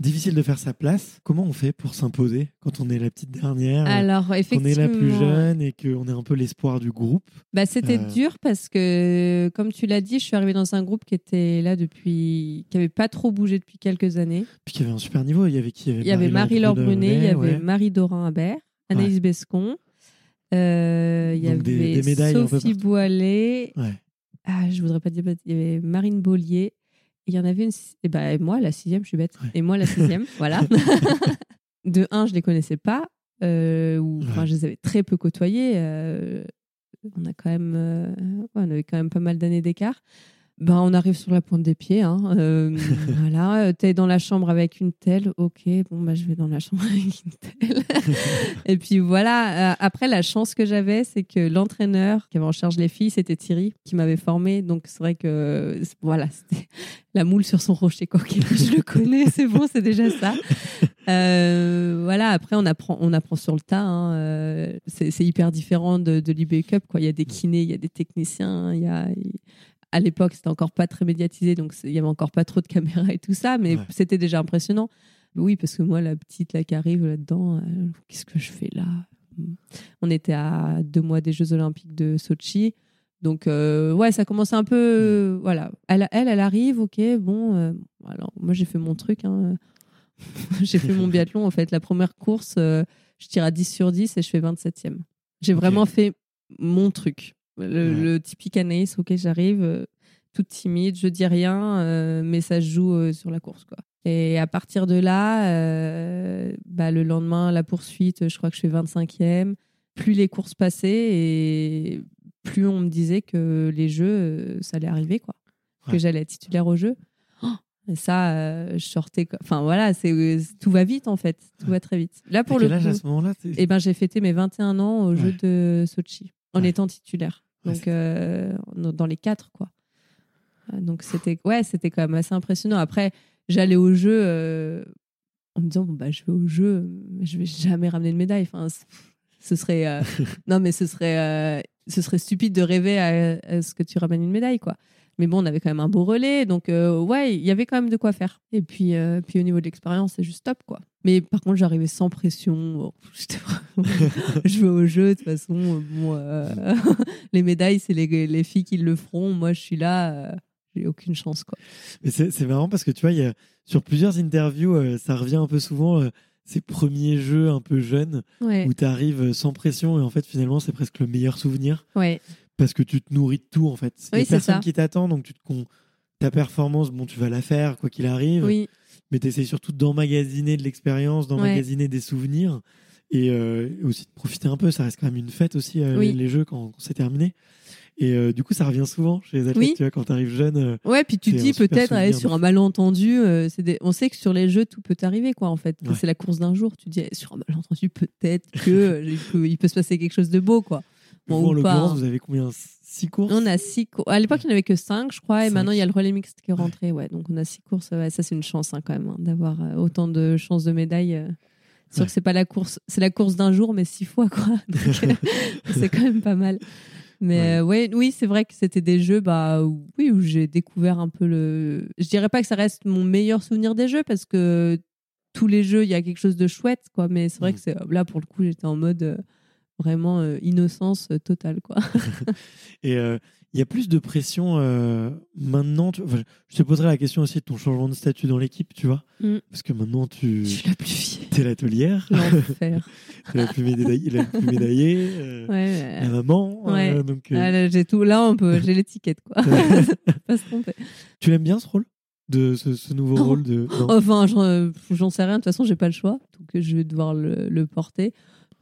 D: difficile de faire sa place. Comment on fait pour s'imposer quand on est la petite dernière
C: Alors, effectivement.
D: Qu'on est la plus jeune et qu'on est un peu l'espoir du groupe?
C: Bah, C'était euh. dur parce que, comme tu l'as dit, je suis arrivée dans un groupe qui était là depuis. qui n'avait pas trop bougé depuis quelques années.
D: Puis qui avait un super niveau. Il y avait qui?
C: Il y avait Marie-Laure Brunet, il y avait Marie-Dorin Habert. Anaïs Bescon. Euh, il y avait Sophie Boilet. Ah, je voudrais pas dire. Il y avait Marine Bollier. Il y en avait une. Et ben, moi, la sixième, je suis bête. Et moi, la sixième, voilà. de un, je les connaissais pas. Euh, ou, enfin, je les avais très peu côtoyés. Euh, on a quand même, on avait quand même pas mal d'années d'écart. Ben, on arrive sur la pointe des pieds. Hein. Euh, voilà, tu es dans la chambre avec une telle. Ok, bon, bah, je vais dans la chambre avec une telle. et puis voilà. Euh, après, la chance que j'avais, c'est que l'entraîneur qui avait en charge les filles, c'était Thierry, qui m'avait formé. Donc, c'est vrai que voilà, c'était la moule sur son rocher. Quoi. je le connais, c'est bon, c'est déjà ça. Euh, voilà, après, on apprend, on apprend sur le tas. Hein. c'est hyper différent de, de l'IB Cup. Quoi. Il y a des kinés, il y a des techniciens, il y a À l'époque, c'était encore pas très médiatisé, donc il y avait encore pas trop de caméras et tout ça, mais c'était déjà impressionnant. Oui, parce que moi, la petite là qui arrive là-dedans, euh, qu'est-ce que je fais là? On était à deux mois des Jeux Olympiques de Sochi. Donc, euh, ouais, ça commence un peu. Mm. voilà. Elle, elle, elle, arrive, ok, bon. Euh, alors, moi, j'ai fait mon truc. Hein. j'ai fait mon biathlon, en fait. La première course, je tire à 10 sur 10 et je fais 27e. J'ai vraiment fait mon truc. Le, typique Anaïs, ok, j'arrive, toute timide, je dis rien, mais ça se joue sur la course, quoi. Et à partir de là, euh, bah, le lendemain, la poursuite, je crois que je fais 25e. Plus les courses passaient et plus on me disait que les jeux, euh, ça allait arriver, quoi. Que j'allais être titulaire au jeu. Oh, et ça, euh, je sortais. Enfin voilà, c'est tout va vite en fait, tout va très vite.
D: Là pour le à ce moment-là
C: eh ben j'ai fêté mes 21 ans au jeu de Sochi en étant titulaire. Donc dans les quatre quoi. Donc c'était ouais, c'était quand même assez impressionnant. Après, j'allais au jeu euh, en me disant bon bah je vais au jeu, mais je vais jamais ramener de médaille. Enfin, ce serait euh, non mais ce serait euh, ce serait stupide de rêver à, ce que tu ramènes une médaille quoi. Mais bon, on avait quand même un beau relais, donc ouais, il y avait quand même de quoi faire. Et puis, puis au niveau de l'expérience, c'est juste top, quoi. Mais par contre, j'arrivais sans pression. je vais au jeu, de toute façon. les médailles, c'est les, les, filles qui le feront. Moi, je suis là j'ai aucune chance. Quoi.
D: Mais c'est marrant parce que tu vois, y a, sur plusieurs interviews, euh, ça revient un peu souvent. Euh, ces premiers jeux un peu jeunes où tu arrives sans pression et en fait finalement c'est presque le meilleur souvenir
C: ouais.
D: Parce que tu te nourris de tout en fait. Il n'y a personne qui t'attend donc tu te con... ta performance, bon tu vas la faire quoi qu'il arrive,
C: oui.
D: mais tu essaies surtout d'emmagasiner de l'expérience, d'emmagasiner des souvenirs et euh, aussi de profiter un peu. Ça reste quand même une fête aussi les, jeux quand c'est terminé. Et euh, du coup, ça revient souvent chez les athlètes, tu vois, quand tu arrives jeune. Euh,
C: ouais, puis tu dis peut-être sur un malentendu, euh, on sait que sur les jeux, tout peut arriver, quoi, en fait. C'est la course d'un jour. Tu dis, sur un malentendu, peut-être que il, peut, se passer quelque chose de beau, quoi.
D: Bon, en l'occurrence, vous avez combien? Six courses?
C: On a six courses. À l'époque, il n'y en avait que cinq, je crois, et maintenant, il y a le relais mixte qui est rentré. Ouais, donc on a six courses. ça, c'est une chance, hein, quand même, hein, d'avoir autant de chances de médailles. Sûr que c'est pas la course, c'est la course d'un jour, mais six fois, quoi. c'est quand même pas mal. Mais ouais. Euh, oui, c'est vrai que c'était des jeux bah, où, oui, où j'ai découvert un peu le. Je dirais pas que ça reste mon meilleur souvenir des jeux parce que tous les jeux, il y a quelque chose de chouette, quoi. Mais c'est vrai que c'est là, pour le coup, j'étais en mode euh, vraiment euh, innocence totale, quoi.
D: Et il y a plus de pression euh, maintenant. je te poserai la question aussi de ton changement de statut dans l'équipe, tu vois. Mm. Parce que maintenant, tu.
C: Je suis la plus vieille.
D: T'es l'atelière.
C: L'enfer.
D: La plus médaillée. La, plus médaillée euh, ouais, La maman.
C: Euh, ouais. donc, ah, j'ai tout. Là, on peut. J'ai l'étiquette, quoi. pas se tromper.
D: Tu l'aimes bien ce rôle? De ce, nouveau rôle de.
C: Enfin, j'en sais rien. De toute façon, j'ai pas le choix, donc je vais devoir le, le porter.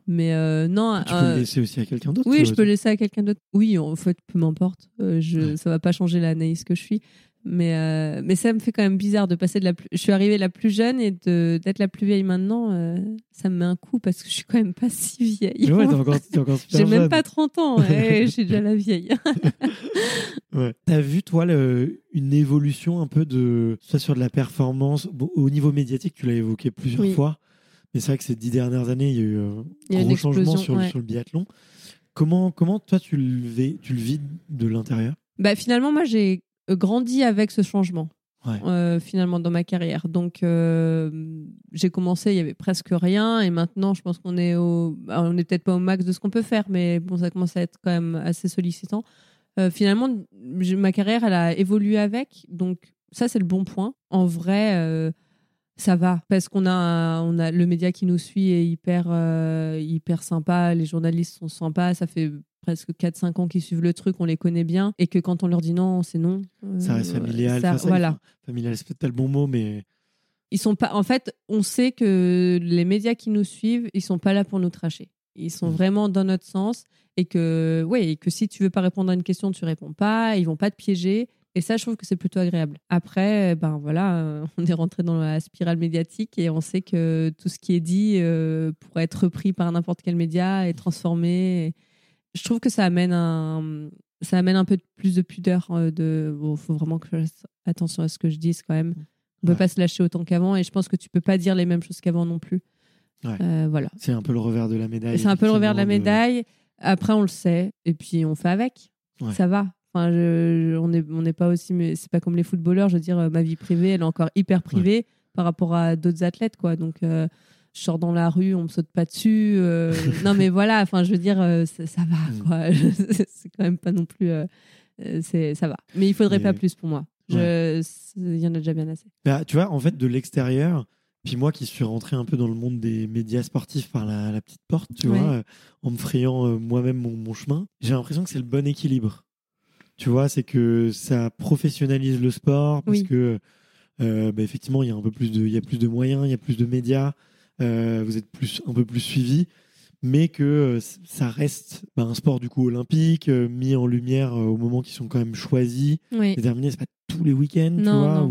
C: Mais euh, non.
D: Tu peux le euh, laisser aussi à quelqu'un d'autre
C: Oui, je peux le laisser à quelqu'un d'autre. Oui, en fait, peu m'importe. Euh, je, Ça va pas changer l'analyse que je suis. Mais, mais ça me fait quand même bizarre de passer de la plus... Je suis arrivée la plus jeune et d'être la plus vieille maintenant, ça me met un coup parce que je suis quand même pas si vieille.
D: Ouais, t'es encore, encore
C: J'ai même pas 30 ans, ouais, j'ai déjà la vieille.
D: ouais. T'as vu, toi, le, une évolution un peu de. Ça sur de la performance. au niveau médiatique, tu l'as évoqué plusieurs fois. Mais c'est vrai que ces dix dernières années, il y a eu un gros changement sur, sur, le biathlon. Comment, comment toi, tu le, vis, tu le vis de l'intérieur?
C: Bah, Finalement, moi, j'ai euh, grandi avec ce changement. Euh, finalement dans ma carrière. Donc euh, j'ai commencé, il y avait presque rien, et maintenant je pense qu'on est au, on n'est peut-être pas au max de ce qu'on peut faire, mais bon, ça commence à être quand même assez sollicitant. finalement, ma carrière, elle a évolué avec, donc ça c'est le bon point. En vrai, ça va. Parce qu'on a on a le média qui nous suit est hyper euh, hyper sympa. Les journalistes sont sympas. Ça fait presque 4 5 ans qu'ils suivent le truc. On les connaît bien. Et que quand on leur dit non c'est non.
D: Euh, ça reste familial. ça, voilà. familial c'est peut-être le bon mot mais
C: ils sont pas en fait on sait que les médias qui nous suivent ils sont pas là pour nous tracher. Ils sont mmh. vraiment dans notre sens. Et que ouais et que si tu veux pas répondre à une question tu réponds pas. Ils vont pas te piéger et ça, je trouve que c'est plutôt agréable. Après, ben voilà, euh, on est rentré dans la spirale médiatique et on sait que tout ce qui est dit euh, pourrait être repris par n'importe quel média et transformé. Je trouve que ça amène un, ça amène un peu plus de pudeur. Euh, de, bon, faut vraiment que je fasse attention à ce que je dise quand même. On ne peut pas se lâcher autant qu'avant et je pense que tu peux pas dire les mêmes choses qu'avant non plus. voilà.
D: C'est un peu le revers de la médaille.
C: C'est un peu le revers de la médaille. Après, on le sait et puis on fait avec. Ça va Enfin, on n'est on pas aussi, mais c'est pas comme les footballeurs. Je veux dire, ma vie privée, elle est encore hyper privée par rapport à d'autres athlètes, quoi. Donc, je sors dans la rue, on me saute pas dessus. non, mais voilà. Enfin, je veux dire, ça, va, mm. quoi. c'est quand même pas non plus. c'est ça va. Mais il faudrait pas plus pour moi. Il y en a déjà bien assez.
D: Bah, tu vois, en fait, de l'extérieur, puis moi qui suis rentré un peu dans le monde des médias sportifs par la, petite porte, tu vois, euh, en me frayant euh, moi-même mon, chemin, j'ai l'impression que c'est le bon équilibre. Tu vois, c'est que ça professionnalise le sport parce que euh, bah, effectivement, il y a un peu plus de, il y a plus de moyens, il y a plus de médias, vous êtes plus, un peu plus suivi, mais que ça reste bah, un sport du coup olympique, mis en lumière au moment qui sont quand même choisis, oui. déterminés. C'est pas tous les week-ends, tu vois.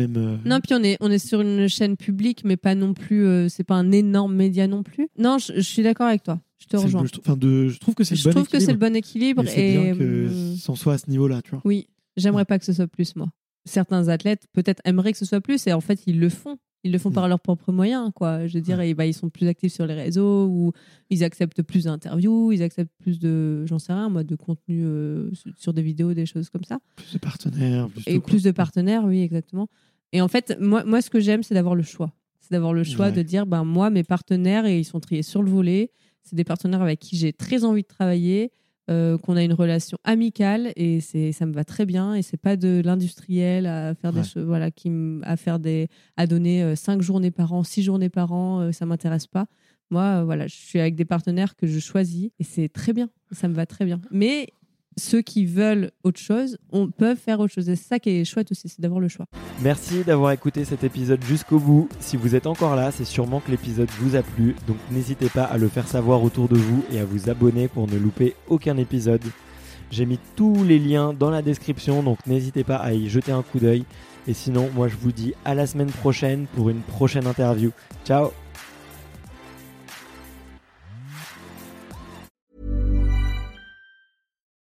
D: Euh,
C: non, puis on est, on est sur une chaîne publique, mais pas non plus. Euh, c'est pas un énorme média non plus. Non, je, suis d'accord avec toi. Je te rejoins.
D: je, trouve que c'est le, bon
C: trouve que c'est le bon équilibre.
D: et bien que sans soit à ce niveau-là, tu vois.
C: Oui, j'aimerais pas que ce soit plus, moi. Certains athlètes peut-être aimeraient que ce soit plus, et en fait, ils le font. Ils le font par mm. leurs propres moyens, quoi. Je veux dire, bah, ils sont plus actifs sur les réseaux, ou ils acceptent plus d'interviews, ils acceptent plus de, j'en sais rien, moi, de contenu euh, sur des vidéos, des choses comme ça.
D: Plus de partenaires. Plus
C: et plus de partenaires, oui, exactement. Et en fait, moi, moi ce que j'aime, c'est d'avoir le choix. C'est d'avoir le choix de dire, ben, moi, mes partenaires, et ils sont triés sur le volet, c'est des partenaires avec qui j'ai très envie de travailler, euh, qu'on a une relation amicale, et c'est, ça me va très bien. Et c'est pas de l'industriel à faire des choses, voilà, qui à faire des, à donner euh, cinq journées par an, six journées par an, euh, ça m'intéresse pas. Moi, voilà, je suis avec des partenaires que je choisis, et c'est très bien. Ça me va très bien. Mais ceux qui veulent autre chose on, peut faire autre chose. Et c'est ça qui est chouette aussi, c'est d'avoir le choix.
D: Merci d'avoir écouté cet épisode jusqu'au bout. Si vous êtes encore là, c'est sûrement que l'épisode vous a plu. Donc n'hésitez pas à le faire savoir autour de vous et à vous abonner pour ne louper aucun épisode. J'ai mis tous les liens dans la description, donc n'hésitez pas à y jeter un coup d'œil. Et sinon, moi je vous dis à la semaine prochaine pour une prochaine interview. Ciao